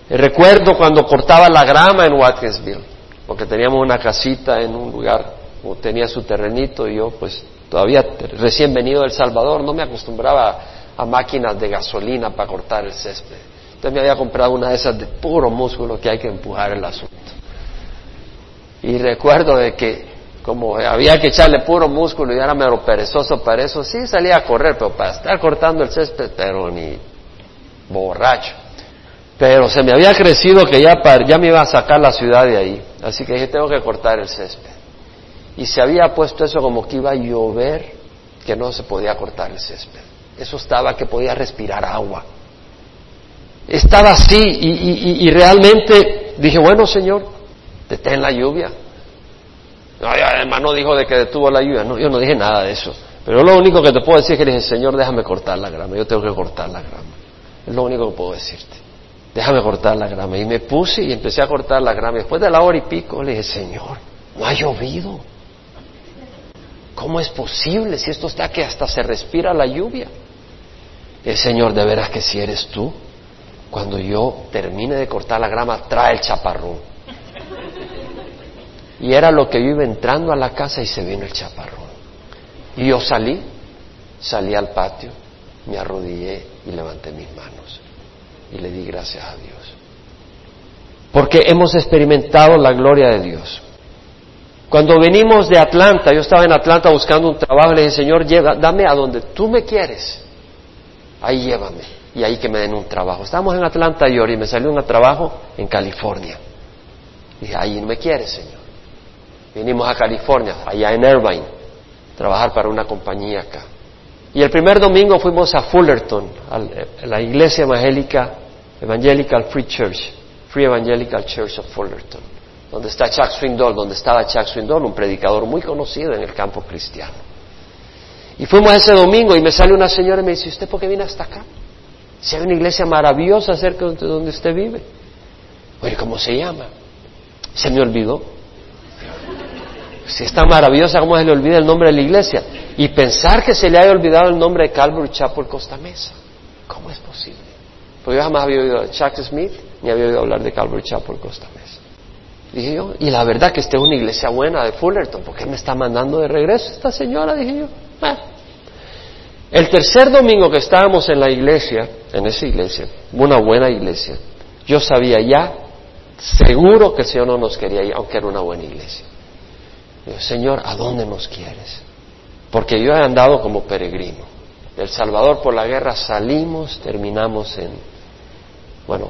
Recuerdo cuando cortaba la grama en Watkinsville, porque teníamos una casita en un lugar, tenía su terrenito y yo pues todavía recién venido del Salvador no me acostumbraba a máquinas de gasolina para cortar el césped. Entonces me había comprado una de esas de puro músculo que hay que empujar el asunto. Y recuerdo de que como había que echarle puro músculo y era medio perezoso para eso, sí salía a correr, pero para estar cortando el césped, pero ni borracho. Pero se me había crecido que ya, ya me iba a sacar la ciudad de ahí. Así que dije, tengo que cortar el césped. Y se había puesto eso como que iba a llover, que no se podía cortar el césped. Eso estaba que podía respirar agua. Estaba así y, realmente dije, bueno Señor, detén la lluvia. No, además no dijo de que detuvo la lluvia, no, yo no dije nada de eso. Pero lo único que te puedo decir es que le dije, Señor, déjame cortar la grama, yo tengo que cortar la grama. Es lo único que puedo decirte déjame cortar la grama. Y me puse y empecé a cortar la grama. Después de la hora y pico le dije, Señor, no ha llovido. ¿Cómo es posible si esto está que hasta se respira la lluvia? El Señor, de veras que si eres tú, cuando yo termine de cortar la grama, trae el chaparrón. Y era lo que yo iba entrando a la casa y se vino el chaparrón. Y yo salí, salí al patio, me arrodillé y levanté mis manos y le di gracias a Dios. Porque hemos experimentado la gloria de Dios. Cuando venimos de Atlanta, yo estaba en Atlanta buscando un trabajo, le dije, Señor, lleva, dame a donde tú me quieres. Ahí llévame. Y ahí que me den un trabajo. Estábamos en Atlanta, y y me salió un trabajo en California. Dije, ahí no me quieres, Señor. Vinimos a California, allá en Irvine, trabajar para una compañía acá. Y el primer domingo fuimos a Fullerton, a la iglesia evangélica, Evangelical Free Church, Free Evangelical Church of Fullerton, donde está Chuck Swindoll, donde estaba Chuck Swindoll, un predicador muy conocido en el campo cristiano. Y fuimos ese domingo y me sale una señora y me dice, ¿usted por qué viene hasta acá? Si hay una iglesia maravillosa cerca de donde usted vive. Oye, ¿cómo se llama? Se me olvidó. Si está maravillosa, ¿cómo se le olvida el nombre de la iglesia? Y pensar que se le haya olvidado el nombre de Calvary Chapel Costa Mesa. ¿Cómo es posible? Porque yo jamás había oído de Chuck Smith ni había oído hablar de Calvary Chapel Costa Mesa. Dije yo, y la verdad que esta es una iglesia buena de Fullerton, ¿por qué me está mandando de regreso esta señora? Dije yo. El tercer domingo que estábamos en la iglesia, en esa iglesia, una buena iglesia, yo sabía ya, seguro que el Señor no nos quería ir, aunque era una buena iglesia. Señor, ¿a dónde nos quieres? Porque yo he andado como peregrino. Del Salvador por la guerra salimos, terminamos en, bueno,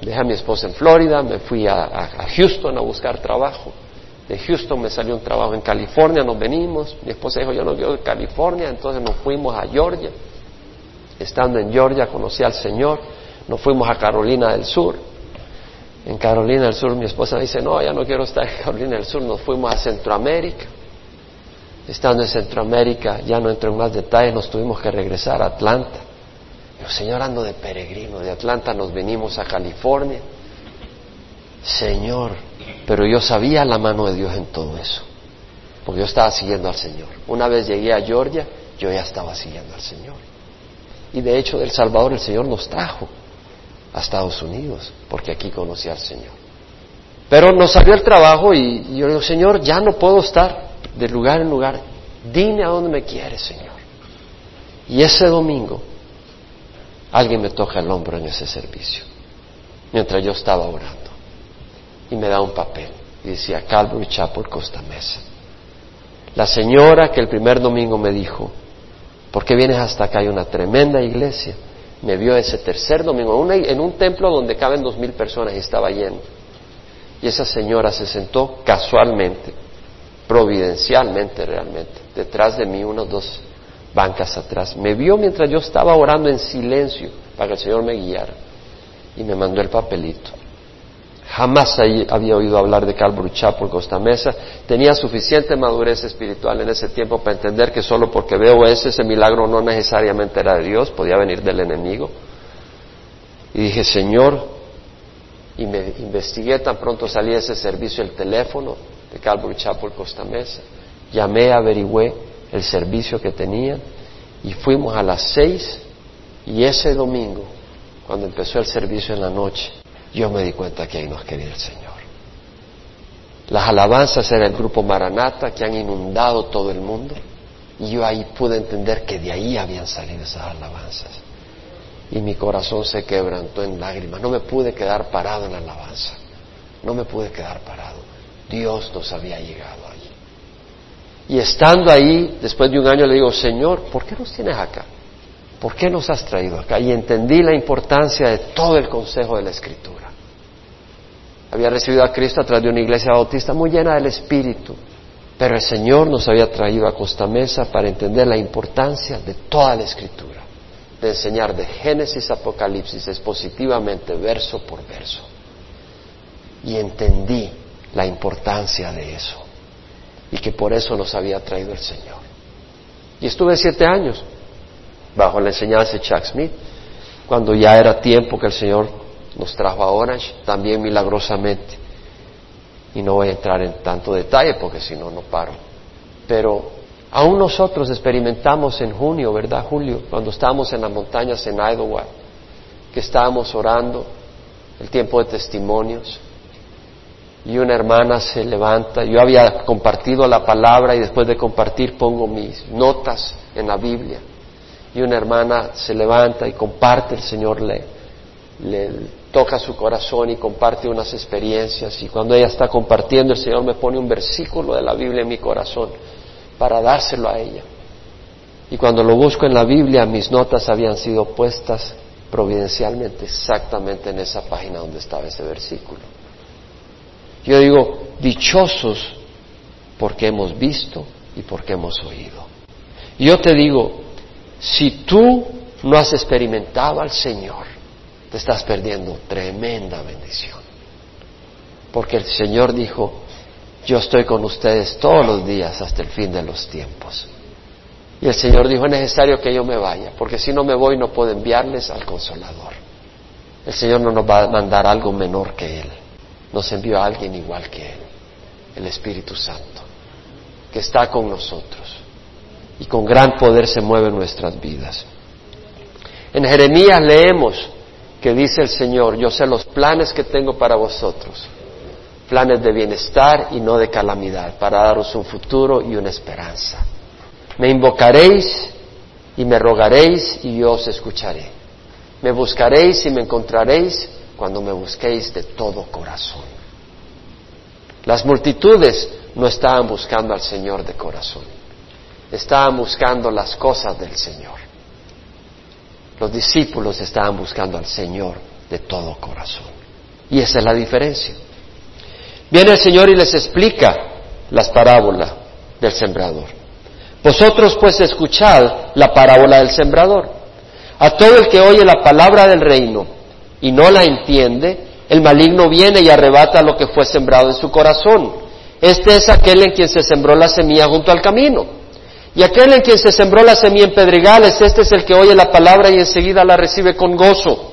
dejé a mi esposa en Florida, me fui a, Houston a buscar trabajo. De Houston me salió un trabajo en California, nos venimos. Mi esposa dijo, yo no quiero de California, entonces nos fuimos a Georgia. Estando en Georgia conocí al Señor, nos fuimos a Carolina del Sur. En Carolina del Sur mi esposa dice, no, ya no quiero estar en Carolina del Sur, nos fuimos a Centroamérica estando en Centroamérica, ya no entro en más detalles, nos tuvimos que regresar a Atlanta. Yo, Señor, ando de peregrino, de Atlanta nos venimos a California. Señor, pero yo sabía la mano de Dios en todo eso, porque yo estaba siguiendo al Señor. Una vez llegué a Georgia, yo ya estaba siguiendo al Señor. Y de hecho, del Salvador el Señor nos trajo a Estados Unidos, porque aquí conocí al Señor. Pero nos salió el trabajo y yo digo, Señor, ya no puedo estar de lugar en lugar, dime a dónde me quieres, Señor. Y ese domingo alguien me toca el hombro en ese servicio, mientras yo estaba orando, y me da un papel, y decía Calvary Chapel Costa Mesa. La señora que el primer domingo me dijo, ¿por qué vienes hasta acá? Hay una tremenda iglesia. Me vio ese tercer domingo en un templo donde caben dos mil personas y estaba lleno. Y esa señora se sentó casualmente providencialmente realmente, detrás de mí, unos dos bancas atrás. Me vio mientras yo estaba orando en silencio para que el Señor me guiara. Y me mandó el papelito. Jamás había oído hablar de Calvary Chapel Costa Mesa. Tenía suficiente madurez espiritual en ese tiempo para entender que solo porque veo ese, milagro no necesariamente era de Dios, podía venir del enemigo. Y dije, Señor, y me investigué, tan pronto salí ese servicio, el teléfono de Calvary Chapel Costa Mesa. Llamé, averigüé el servicio que tenían y fuimos a las seis y ese domingo, cuando empezó el servicio en la noche, yo me di cuenta que ahí nos quería el Señor. Las alabanzas era el grupo Maranata que han inundado todo el mundo y yo ahí pude entender que de ahí habían salido esas alabanzas. Y mi corazón se quebrantó en lágrimas. No me pude quedar parado en la alabanza. No me pude quedar parado. Dios nos había llegado allí. Y estando ahí, después de un año, le digo, Señor, ¿por qué nos tienes acá? ¿Por qué nos has traído acá? Y entendí la importancia de todo el consejo de la Escritura. Había recibido a Cristo a través de una iglesia bautista muy llena del Espíritu, pero el Señor nos había traído a Costa Mesa para entender la importancia de toda la Escritura, de enseñar de Génesis a Apocalipsis expositivamente, verso por verso. Y entendí la importancia de eso y que por eso nos había traído el Señor. Y estuve siete años bajo la enseñanza de Chuck Smith, cuando ya era tiempo que el Señor nos trajo a Orange, también milagrosamente. Y no voy a entrar en tanto detalle porque si no, no paro. Pero aún nosotros experimentamos en junio, ¿verdad, Julio? Cuando estábamos en las montañas en Idlewild, que estábamos orando, el tiempo de testimonios, y una hermana se levanta, yo había compartido la palabra y después de compartir pongo mis notas en la Biblia y una hermana se levanta y comparte, el Señor le, le toca su corazón y comparte unas experiencias y cuando ella está compartiendo el Señor me pone un versículo de la Biblia en mi corazón para dárselo a ella. Y cuando lo busco en la Biblia mis notas habían sido puestas providencialmente exactamente en esa página donde estaba ese versículo. Yo digo, dichosos porque hemos visto y porque hemos oído. Yo te digo, si tú no has experimentado al Señor, te estás perdiendo tremenda bendición. Porque el Señor dijo, yo estoy con ustedes todos los días hasta el fin de los tiempos. Y el Señor dijo, es necesario que yo me vaya, porque si no me voy no puedo enviarles al consolador. El Señor no nos va a mandar algo menor que Él. Nos envió a alguien igual que Él, el Espíritu Santo, que está con nosotros y con gran poder se mueven nuestras vidas. En Jeremías leemos que dice el Señor, yo sé los planes que tengo para vosotros, planes de bienestar y no de calamidad, para daros un futuro y una esperanza. Me invocaréis y me rogaréis y yo os escucharé. Me buscaréis y me encontraréis cuando me busquéis de todo corazón. Las multitudes no estaban buscando al Señor de corazón estaban buscando las cosas del Señor. Los discípulos estaban buscando al Señor de todo corazón. Y esa es la diferencia. Viene el Señor y les explica las parábolas del sembrador. Vosotros pues escuchad la parábola del sembrador. A todo el que oye la palabra del reino y no la entiende, el maligno viene y arrebata lo que fue sembrado en su corazón. Este es aquel en quien se sembró la semilla junto al camino. Y aquel en quien se sembró la semilla en pedregales, este es el que oye la palabra y enseguida la recibe con gozo.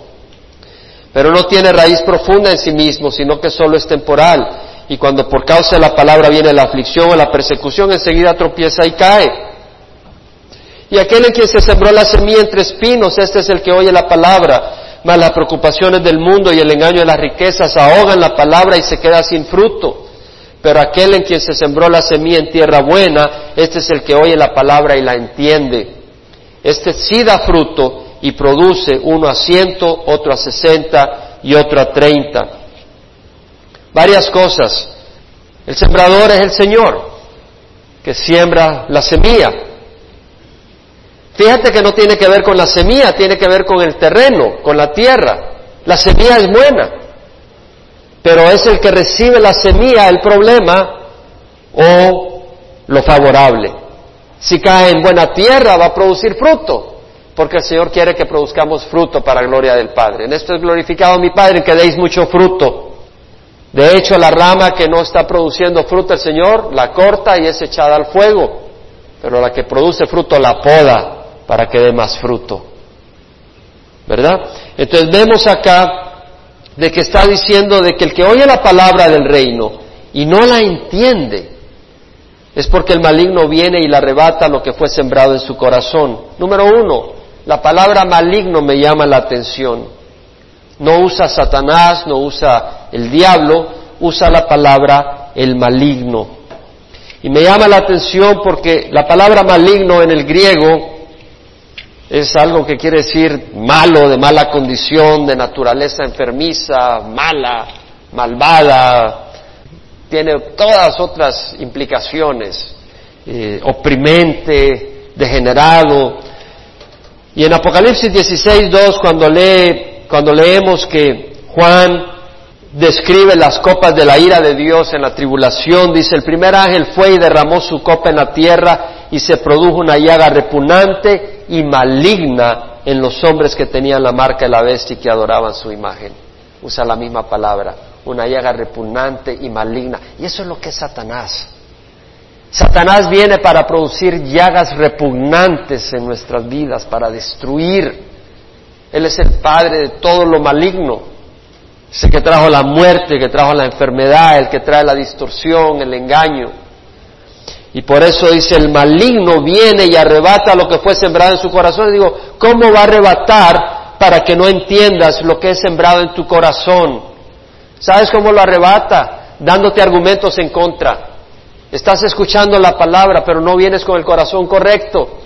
Pero no tiene raíz profunda en sí mismo, sino que solo es temporal. Y cuando por causa de la palabra viene la aflicción o la persecución, enseguida tropieza y cae. Y aquel en quien se sembró la semilla entre espinos, este es el que oye la palabra, mas las preocupaciones del mundo y el engaño de las riquezas ahogan la palabra y se queda sin fruto. Pero aquel en quien se sembró la semilla en tierra buena, este es el que oye la palabra y la entiende. Este sí da fruto y produce uno a ciento, otro a sesenta y otro a treinta. Varias cosas. El sembrador es el Señor, que siembra la semilla. Fíjate que no tiene que ver con la semilla, tiene que ver con el terreno, con la tierra. La semilla es buena pero es el que recibe la semilla el problema o lo favorable. Si cae en buena tierra va a producir fruto, porque el Señor quiere que produzcamos fruto para gloria del Padre. En esto es glorificado mi Padre, que deis mucho fruto. De hecho, la rama que no está produciendo fruto el Señor la corta y es echada al fuego, pero la que produce fruto la poda para que dé más fruto. ¿Verdad? Entonces vemos acá de que está diciendo de que el que oye la palabra del reino y no la entiende, es porque el maligno viene y le arrebata lo que fue sembrado en su corazón. Número uno, la palabra maligno me llama la atención. No usa Satanás, no usa el diablo, usa la palabra el maligno. Y me llama la atención porque la palabra maligno en el griego es algo que quiere decir malo, de mala condición, de naturaleza enfermiza, mala, malvada, tiene todas otras implicaciones, eh, oprimente, degenerado. Y en Apocalipsis 16, 2, cuando, lee, cuando leemos que Juan describe las copas de la ira de Dios en la tribulación, dice, el primer ángel fue y derramó su copa en la tierra y se produjo una llaga repugnante y maligna en los hombres que tenían la marca de la bestia y que adoraban su imagen. Usa la misma palabra una llaga repugnante y maligna. Y eso es lo que es Satanás. Satanás viene para producir llagas repugnantes en nuestras vidas, para destruir. Él es el padre de todo lo maligno. Es el que trajo la muerte, el que trajo la enfermedad, el que trae la distorsión, el engaño. Y por eso dice, el maligno viene y arrebata lo que fue sembrado en su corazón. Y digo, ¿cómo va a arrebatar para que no entiendas lo que es sembrado en tu corazón? ¿Sabes cómo lo arrebata? Dándote argumentos en contra. Estás escuchando la palabra, pero no vienes con el corazón correcto.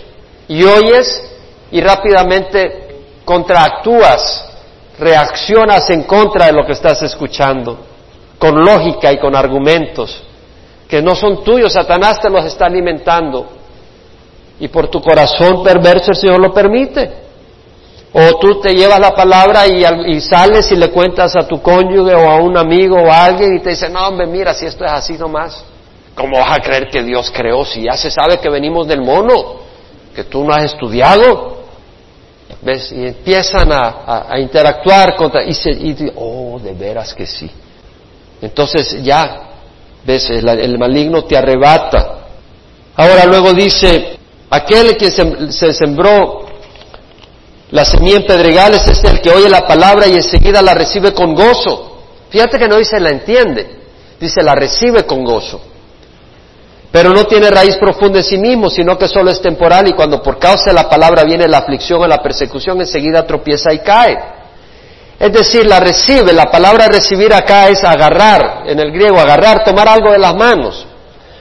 Y oyes y rápidamente contraactúas, reaccionas en contra de lo que estás escuchando, con lógica y con argumentos, que no son tuyos, Satanás te los está alimentando. Y por tu corazón perverso el Señor lo permite. O tú te llevas la palabra y, sales y le cuentas a tu cónyuge o a un amigo o a alguien y te dice, no hombre, mira, si esto es así nomás, ¿cómo vas a creer que Dios creó si ya se sabe que venimos del mono, que tú no has estudiado? ¿Ves? Y empiezan a, interactuar contra, y, se, y oh, de veras que sí. Entonces ya, ves, el, maligno te arrebata. Ahora luego dice, aquel que se sembró la semilla en pedregales es el que oye la palabra y enseguida la recibe con gozo. Fíjate que no dice la entiende, dice la recibe con gozo. Pero no tiene raíz profunda en sí mismo, sino que solo es temporal y cuando por causa de la palabra viene la aflicción o la persecución, enseguida tropieza y cae. Es decir, la recibe, la palabra recibir acá es agarrar, en el griego, agarrar, tomar algo de las manos.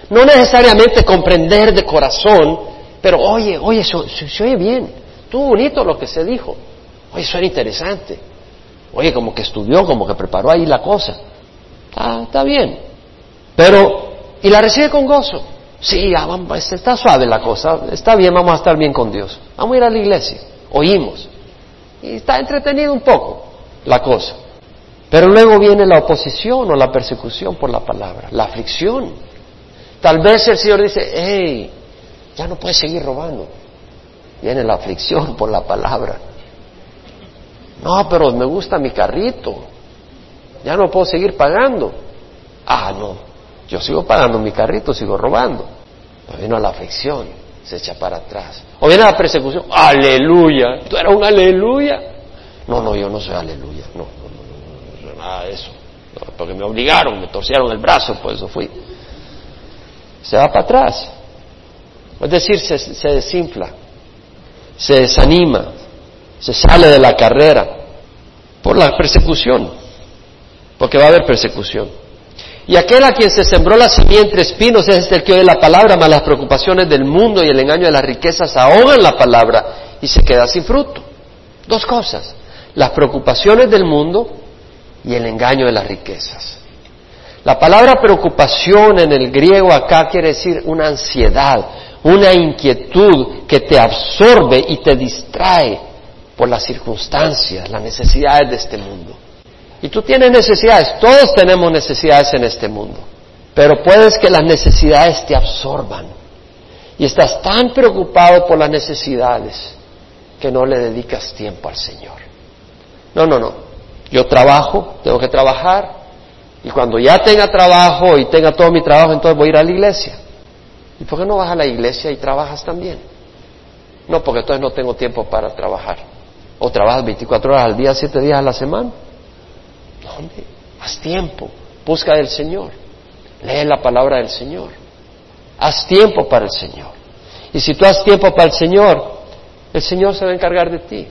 No necesariamente comprender de corazón, pero oye, oye, se oye bien. Estuvo bonito lo que se dijo. Oye, suena interesante. Oye, como que estudió, como que preparó ahí la cosa. Está, bien. Pero, y la recibe con gozo. Sí, pues, está suave la cosa. Está bien, vamos a estar bien con Dios. Vamos a ir a la iglesia. Oímos. Y está entretenido un poco la cosa. Pero luego viene la oposición o la persecución por la palabra, la aflicción. Tal vez el Señor dice, hey, ya no puedes seguir robando viene la aflicción por la palabra. No, pero me gusta mi carrito. Ya no puedo seguir pagando. Ah, no. Yo sigo pagando mi carrito, sigo robando. Pero vino la aflicción, se echa para atrás. O viene la persecución. Aleluya. ¿Tú eres un aleluya? No, no, yo no soy aleluya. No, no, no, no, nada de eso. porque me obligaron, me torcieron el brazo, por eso fui. Se va para atrás. Es decir, se, se desinfla se desanima, se sale de la carrera por la persecución, porque va a haber persecución. Y aquel a quien se sembró la semilla entre espinos es el que oye la palabra, mas las preocupaciones del mundo y el engaño de las riquezas ahogan la palabra y se queda sin fruto. Dos cosas, las preocupaciones del mundo y el engaño de las riquezas. La palabra preocupación en el griego acá quiere decir una ansiedad, una inquietud que te absorbe y te distrae por las circunstancias, las necesidades de este mundo. Y tú tienes necesidades, todos tenemos necesidades en este mundo, pero puedes que las necesidades te absorban y estás tan preocupado por las necesidades que no le dedicas tiempo al Señor. No, no, no. Yo trabajo, tengo que trabajar, y cuando ya tenga trabajo y tenga todo mi trabajo, entonces voy a ir a la iglesia. ¿Y por qué no vas a la iglesia y trabajas también? No, porque entonces no tengo tiempo para trabajar. O trabajas 24 horas al día, 7 días a la semana. No, haz tiempo, busca del Señor, lee la palabra del Señor, haz tiempo para el Señor. Y si tú haz tiempo para el Señor, el Señor se va a encargar de ti.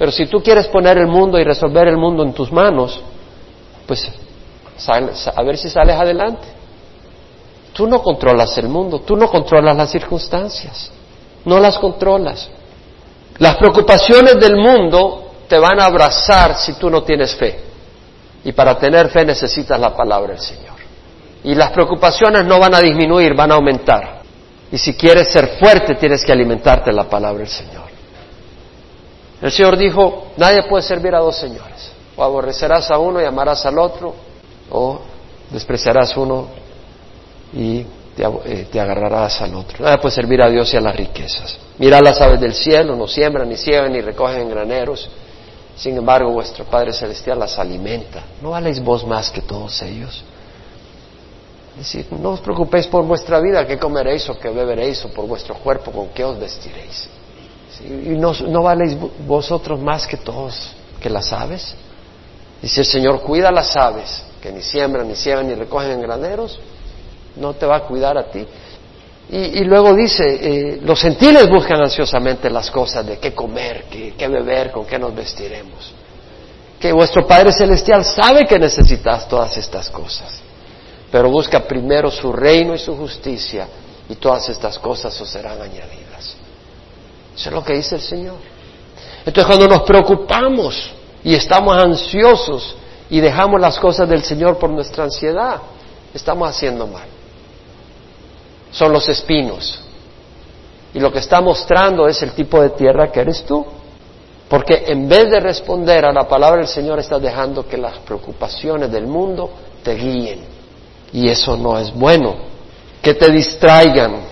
Pero si tú quieres poner el mundo y resolver el mundo en tus manos, pues a ver si sales adelante. Tú no controlas el mundo, tú no controlas las circunstancias, no las controlas. Las preocupaciones del mundo te van a abrazar si tú no tienes fe. Y para tener fe necesitas la palabra del Señor. Y las preocupaciones no van a disminuir, van a aumentar. Y si quieres ser fuerte, tienes que alimentarte la palabra del Señor. El Señor dijo, nadie puede servir a dos señores o aborrecerás a uno y amarás al otro, o despreciarás uno y eh, te, agarrarás al otro. Nada puede servir a Dios y a las riquezas. Mirad las aves del cielo, no siembran, ni ciegan, ni recogen en graneros. Sin embargo, vuestro Padre Celestial las alimenta. ¿No valéis vos más que todos ellos? Es decir, no os preocupéis por vuestra vida, qué comeréis o qué beberéis, o por vuestro cuerpo, con qué os vestiréis. Y no, no valéis vosotros más que todos, que las aves. Y si el Señor cuida las aves, que ni siembran, ni ciegan, ni recogen en graneros, no te va a cuidar a ti. Y, luego dice, eh, los gentiles buscan ansiosamente las cosas de qué comer, qué, qué, beber, con qué nos vestiremos. Que vuestro Padre Celestial sabe que necesitas todas estas cosas, pero busca primero su reino y su justicia y todas estas cosas os serán añadidas. Eso es lo que dice el Señor. Entonces cuando nos preocupamos y estamos ansiosos y dejamos las cosas del Señor por nuestra ansiedad, estamos haciendo mal. Son los espinos. Y lo que está mostrando es el tipo de tierra que eres tú. Porque en vez de responder a la palabra del Señor, estás dejando que las preocupaciones del mundo te guíen. Y eso no es bueno. Que te distraigan.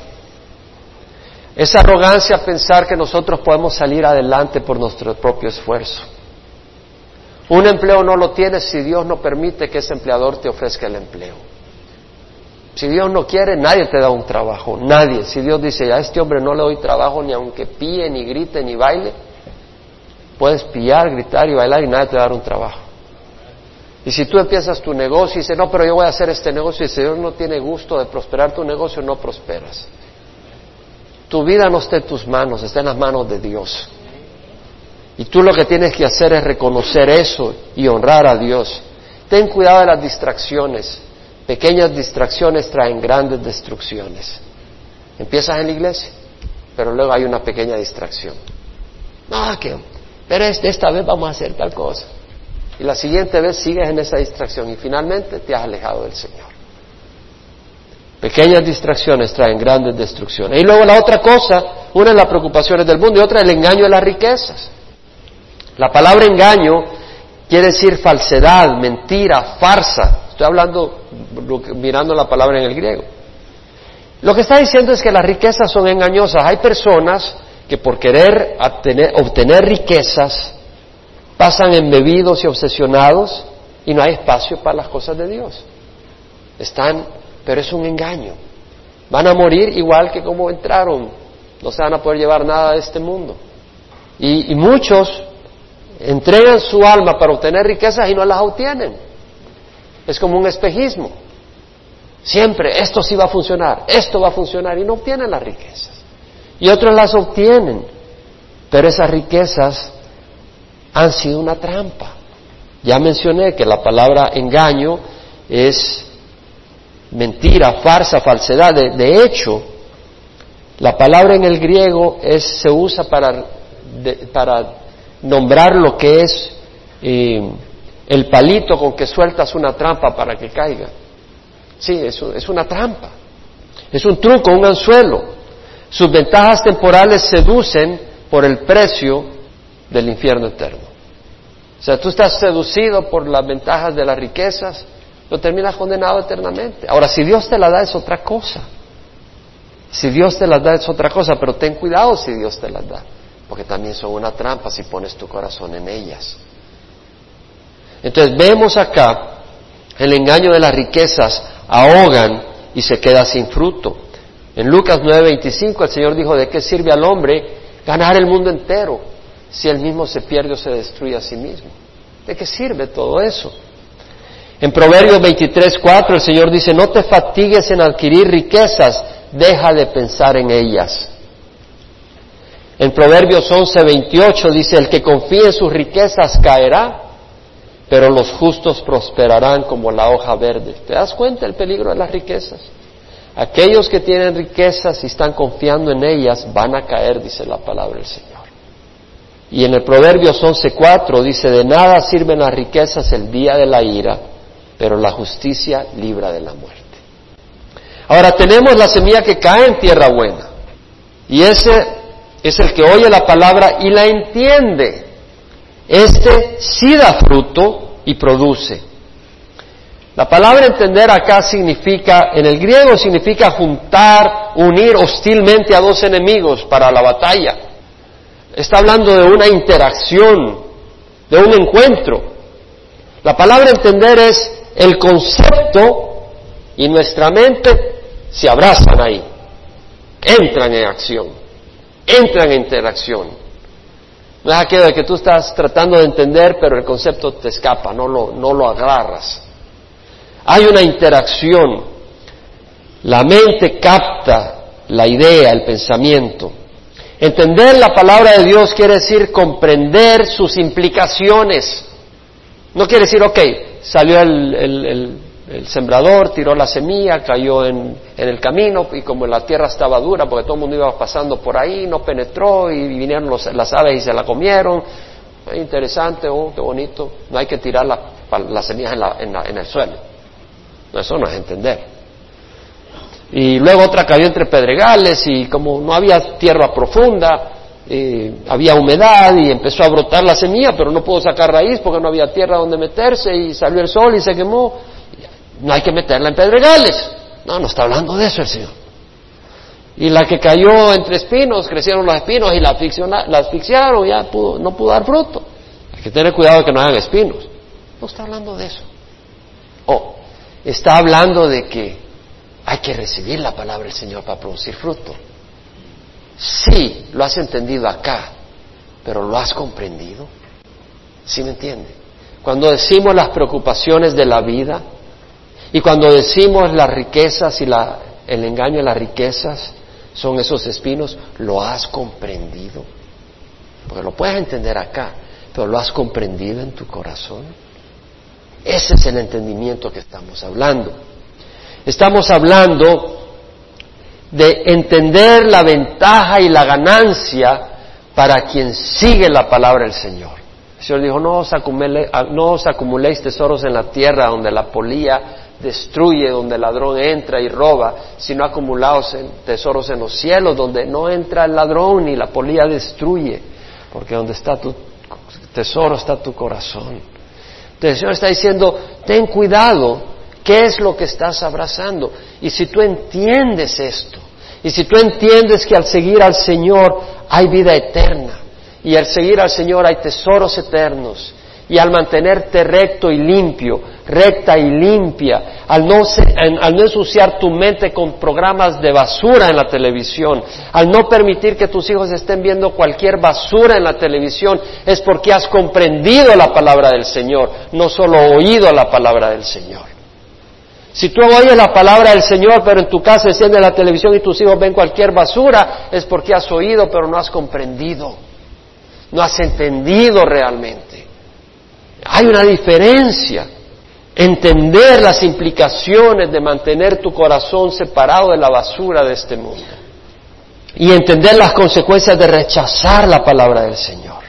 Esa arrogancia pensar que nosotros podemos salir adelante por nuestro propio esfuerzo. Un empleo no lo tienes si Dios no permite que ese empleador te ofrezca el empleo. Si Dios no quiere, nadie te da un trabajo, nadie. Si Dios dice, a este hombre no le doy trabajo ni aunque píe, ni grite, ni baile, puedes pillar, gritar y bailar y nadie te va a dar un trabajo. Y si tú empiezas tu negocio y dices, no, pero yo voy a hacer este negocio y si Dios no tiene gusto de prosperar tu negocio, no prosperas. Tu vida no está en tus manos, está en las manos de Dios. Y tú lo que tienes que hacer es reconocer eso y honrar a Dios. Ten cuidado de las distracciones. Pequeñas distracciones traen grandes destrucciones. Empiezas en la iglesia, pero luego hay una pequeña distracción. No, que, pero esta vez vamos a hacer tal cosa. Y la siguiente vez sigues en esa distracción y finalmente te has alejado del Señor. Pequeñas distracciones traen grandes destrucciones. Y luego la otra cosa, una es las preocupaciones del mundo y otra el engaño de las riquezas. La palabra engaño quiere decir falsedad, mentira, farsa. Estoy hablando, mirando la palabra en el griego. Lo que está diciendo es que las riquezas son engañosas. Hay personas que por querer obtener, riquezas pasan embebidos y obsesionados y no hay espacio para las cosas de Dios. Están, pero es un engaño. Van a morir igual que como entraron. No se van a poder llevar nada de este mundo. y muchos entregan su alma para obtener riquezas y no las obtienen. Es como un espejismo. Siempre esto sí va a funcionar, esto va a funcionar y no obtienen las riquezas. Y otros las obtienen, pero esas riquezas han sido una trampa. Ya mencioné que la palabra engaño es mentira, farsa, falsedad. De, hecho, la palabra en el griego es, se usa para, para nombrar lo que es eh, el palito con que sueltas una trampa para que caiga. Sí, es, es una trampa. Es un truco, un anzuelo. Sus ventajas temporales seducen por el precio del infierno eterno. O sea, tú estás seducido por las ventajas de las riquezas, lo terminas condenado eternamente. Ahora, si Dios te la da es otra cosa. Si Dios te las da es otra cosa, pero ten cuidado si Dios te las da. porque también son una trampa si pones tu corazón en ellas. Entonces vemos acá el engaño de las riquezas ahogan y se queda sin fruto. En Lucas 9:25 el Señor dijo, ¿de qué sirve al hombre ganar el mundo entero si él mismo se pierde o se destruye a sí mismo? ¿De qué sirve todo eso? En Proverbios 23:4 el Señor dice, no te fatigues en adquirir riquezas, deja de pensar en ellas. En Proverbios 11:28 dice, el que confíe en sus riquezas caerá, pero los justos prosperarán como la hoja verde. ¿Te das cuenta el peligro de las riquezas? Aquellos que tienen riquezas y están confiando en ellas van a caer, dice la palabra del Señor. Y en el Proverbios 11:4 dice, de nada sirven las riquezas el día de la ira, pero la justicia libra de la muerte. Ahora tenemos la semilla que cae en tierra buena. Y ese es el que oye la palabra y la entiende. Este sí da fruto y produce. La palabra entender acá significa, en el griego significa juntar, unir hostilmente a dos enemigos para la batalla. Está hablando de una interacción, de un encuentro. La palabra entender es el concepto y nuestra mente se abrazan ahí, entran en acción, entran en interacción. No es aquello de que tú estás tratando de entender, pero el concepto te escapa, no lo, no lo agarras. Hay una interacción. La mente capta la idea, el pensamiento. Entender la palabra de Dios quiere decir comprender sus implicaciones. No quiere decir, ok, salió el, sembrador, tiró la semilla, cayó en, el camino y como la tierra estaba dura porque todo el mundo iba pasando por ahí, no penetró y vinieron las aves y se la comieron. Interesante, oh, qué bonito. No hay que tirar las semillas en, en el suelo. Eso no es entender. Y luego otra cayó entre pedregales y como no había tierra profunda, eh, había humedad y empezó a brotar la semilla, pero no pudo sacar raíz porque no había tierra donde meterse y salió el sol y se quemó. No hay que meterla en pedregales. No, no está hablando de eso el Señor. Y la que cayó entre espinos, crecieron los espinos y la, la asfixiaron, ya pudo, no pudo dar fruto. Hay que tener cuidado de que no hagan espinos. No está hablando de eso. Oh, está hablando de que hay que recibir la palabra del Señor para producir fruto. Sí, lo has entendido acá, pero lo has comprendido. ¿Sí me entiende? Cuando decimos las preocupaciones de la vida y cuando decimos las riquezas y el engaño de las riquezas son esos espinos, lo has comprendido. Porque lo puedes entender acá, pero lo has comprendido en tu corazón. Ese es el entendimiento que estamos hablando. Estamos hablando de entender la ventaja y la ganancia para quien sigue la palabra del Señor. El Señor dijo, no os, no os acumuléis tesoros en la tierra donde la polía destruye, donde el ladrón entra y roba, sino acumulaos tesoros en los cielos, donde no entra el ladrón ni la polía destruye, porque donde está tu tesoro está tu corazón. Entonces el Señor está diciendo, ten cuidado ¿Qué es lo que estás abrazando? Y si tú entiendes esto, y si tú entiendes que al seguir al Señor hay vida eterna, y al seguir al Señor hay tesoros eternos, y al mantenerte recto y limpio, recta y limpia, al no, al no, ensuciar tu mente con programas de basura en la televisión, al no permitir que tus hijos estén viendo cualquier basura en la televisión, es porque has comprendido la palabra del Señor, no solo oído la palabra del Señor. Si tú oyes la palabra del Señor, pero en tu casa enciende la televisión y tus hijos ven cualquier basura, es porque has oído, pero no has comprendido. No has entendido realmente. Hay una diferencia. Entender las implicaciones de mantener tu corazón separado de la basura de este mundo. Y entender las consecuencias de rechazar la palabra del Señor.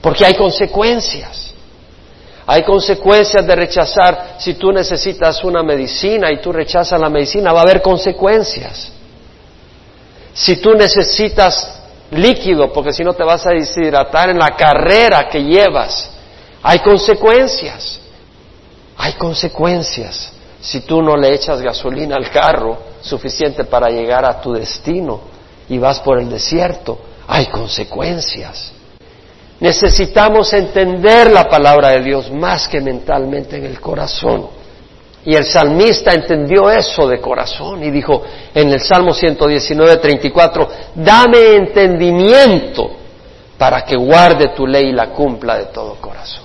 Porque hay consecuencias. Hay consecuencias de rechazar. Si tú necesitas una medicina y tú rechazas la medicina, va a haber consecuencias. Si tú necesitas líquido, porque si no te vas a deshidratar en la carrera que llevas, hay consecuencias. Hay consecuencias. Si tú no le echas gasolina al carro suficiente para llegar a tu destino y vas por el desierto, hay consecuencias. Necesitamos entender la palabra de Dios más que mentalmente en el corazón. Y el salmista entendió eso de corazón y dijo en el Salmo 119, 34, dame entendimiento para que guarde tu ley y la cumpla de todo corazón.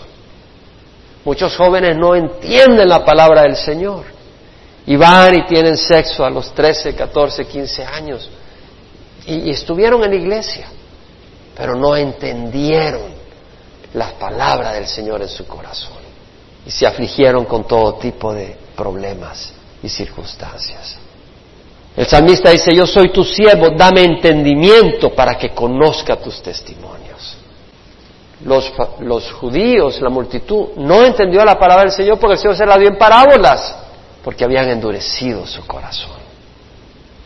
Muchos jóvenes no entienden la palabra del Señor y van y tienen sexo a los 13, 14, 15 años y, estuvieron en la iglesia, pero no entendieron la palabra del Señor en su corazón y se afligieron con todo tipo de problemas y circunstancias. El salmista dice, yo soy tu siervo, dame entendimiento para que conozca tus testimonios. Los, los, judíos, la multitud, no entendió la palabra del Señor porque el Señor se la dio en parábolas, porque habían endurecido su corazón.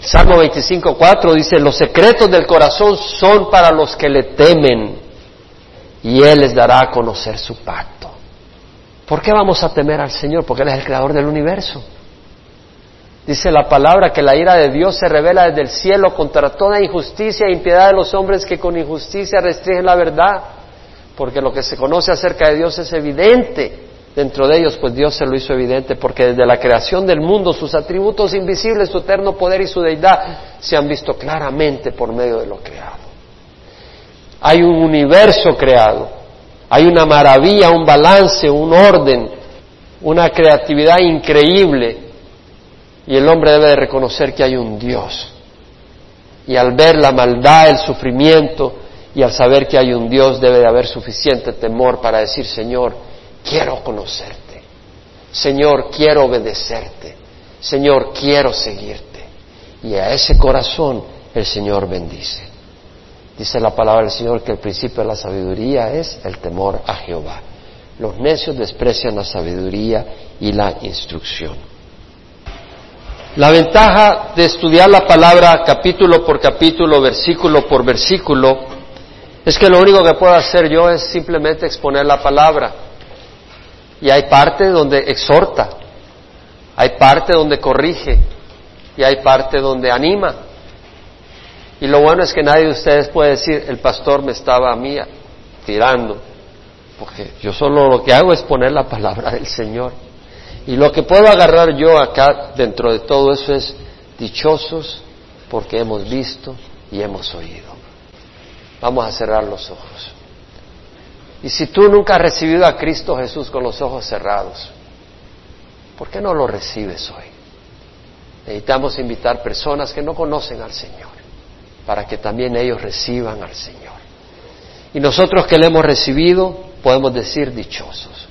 Salmo 25.4 dice, los secretos del corazón son para los que le temen y Él les dará a conocer su pacto. ¿Por qué vamos a temer al Señor? Porque Él es el creador del universo. Dice la palabra que la ira de Dios se revela desde el cielo contra toda injusticia e impiedad de los hombres que con injusticia restringen la verdad. Porque lo que se conoce acerca de Dios es evidente dentro de ellos, pues Dios se lo hizo evidente, porque desde la creación del mundo sus atributos invisibles, su eterno poder y su deidad se han visto claramente por medio de lo creado. Hay un universo creado, hay una maravilla, un balance, un orden, una creatividad increíble, y el hombre debe de reconocer que hay un Dios. Y al ver la maldad, el sufrimiento, y al saber que hay un Dios, debe de haber suficiente temor para decir, Señor, quiero conocerte. Señor, quiero obedecerte. Señor, quiero seguirte. Y a ese corazón el Señor bendice. Dice la palabra del Señor que el principio de la sabiduría es el temor a Jehová. Los necios desprecian la sabiduría y la instrucción. La ventaja de estudiar la palabra capítulo por capítulo, versículo por versículo, es que lo único que puedo hacer yo es simplemente exponer la palabra. Y hay parte donde exhorta, hay parte donde corrige y hay parte donde anima. Y lo bueno es que nadie de ustedes puede decir, el pastor me estaba a mí tirando, porque yo solo lo que hago es poner la palabra del Señor. Y lo que puedo agarrar yo acá dentro de todo eso es dichosos porque hemos visto y hemos oído. Vamos a cerrar los ojos. Y si tú nunca has recibido a Cristo Jesús con los ojos cerrados, ¿por qué no lo recibes hoy? Necesitamos invitar personas que no conocen al Señor para que también ellos reciban al Señor. Y nosotros que le hemos recibido podemos decir dichosos.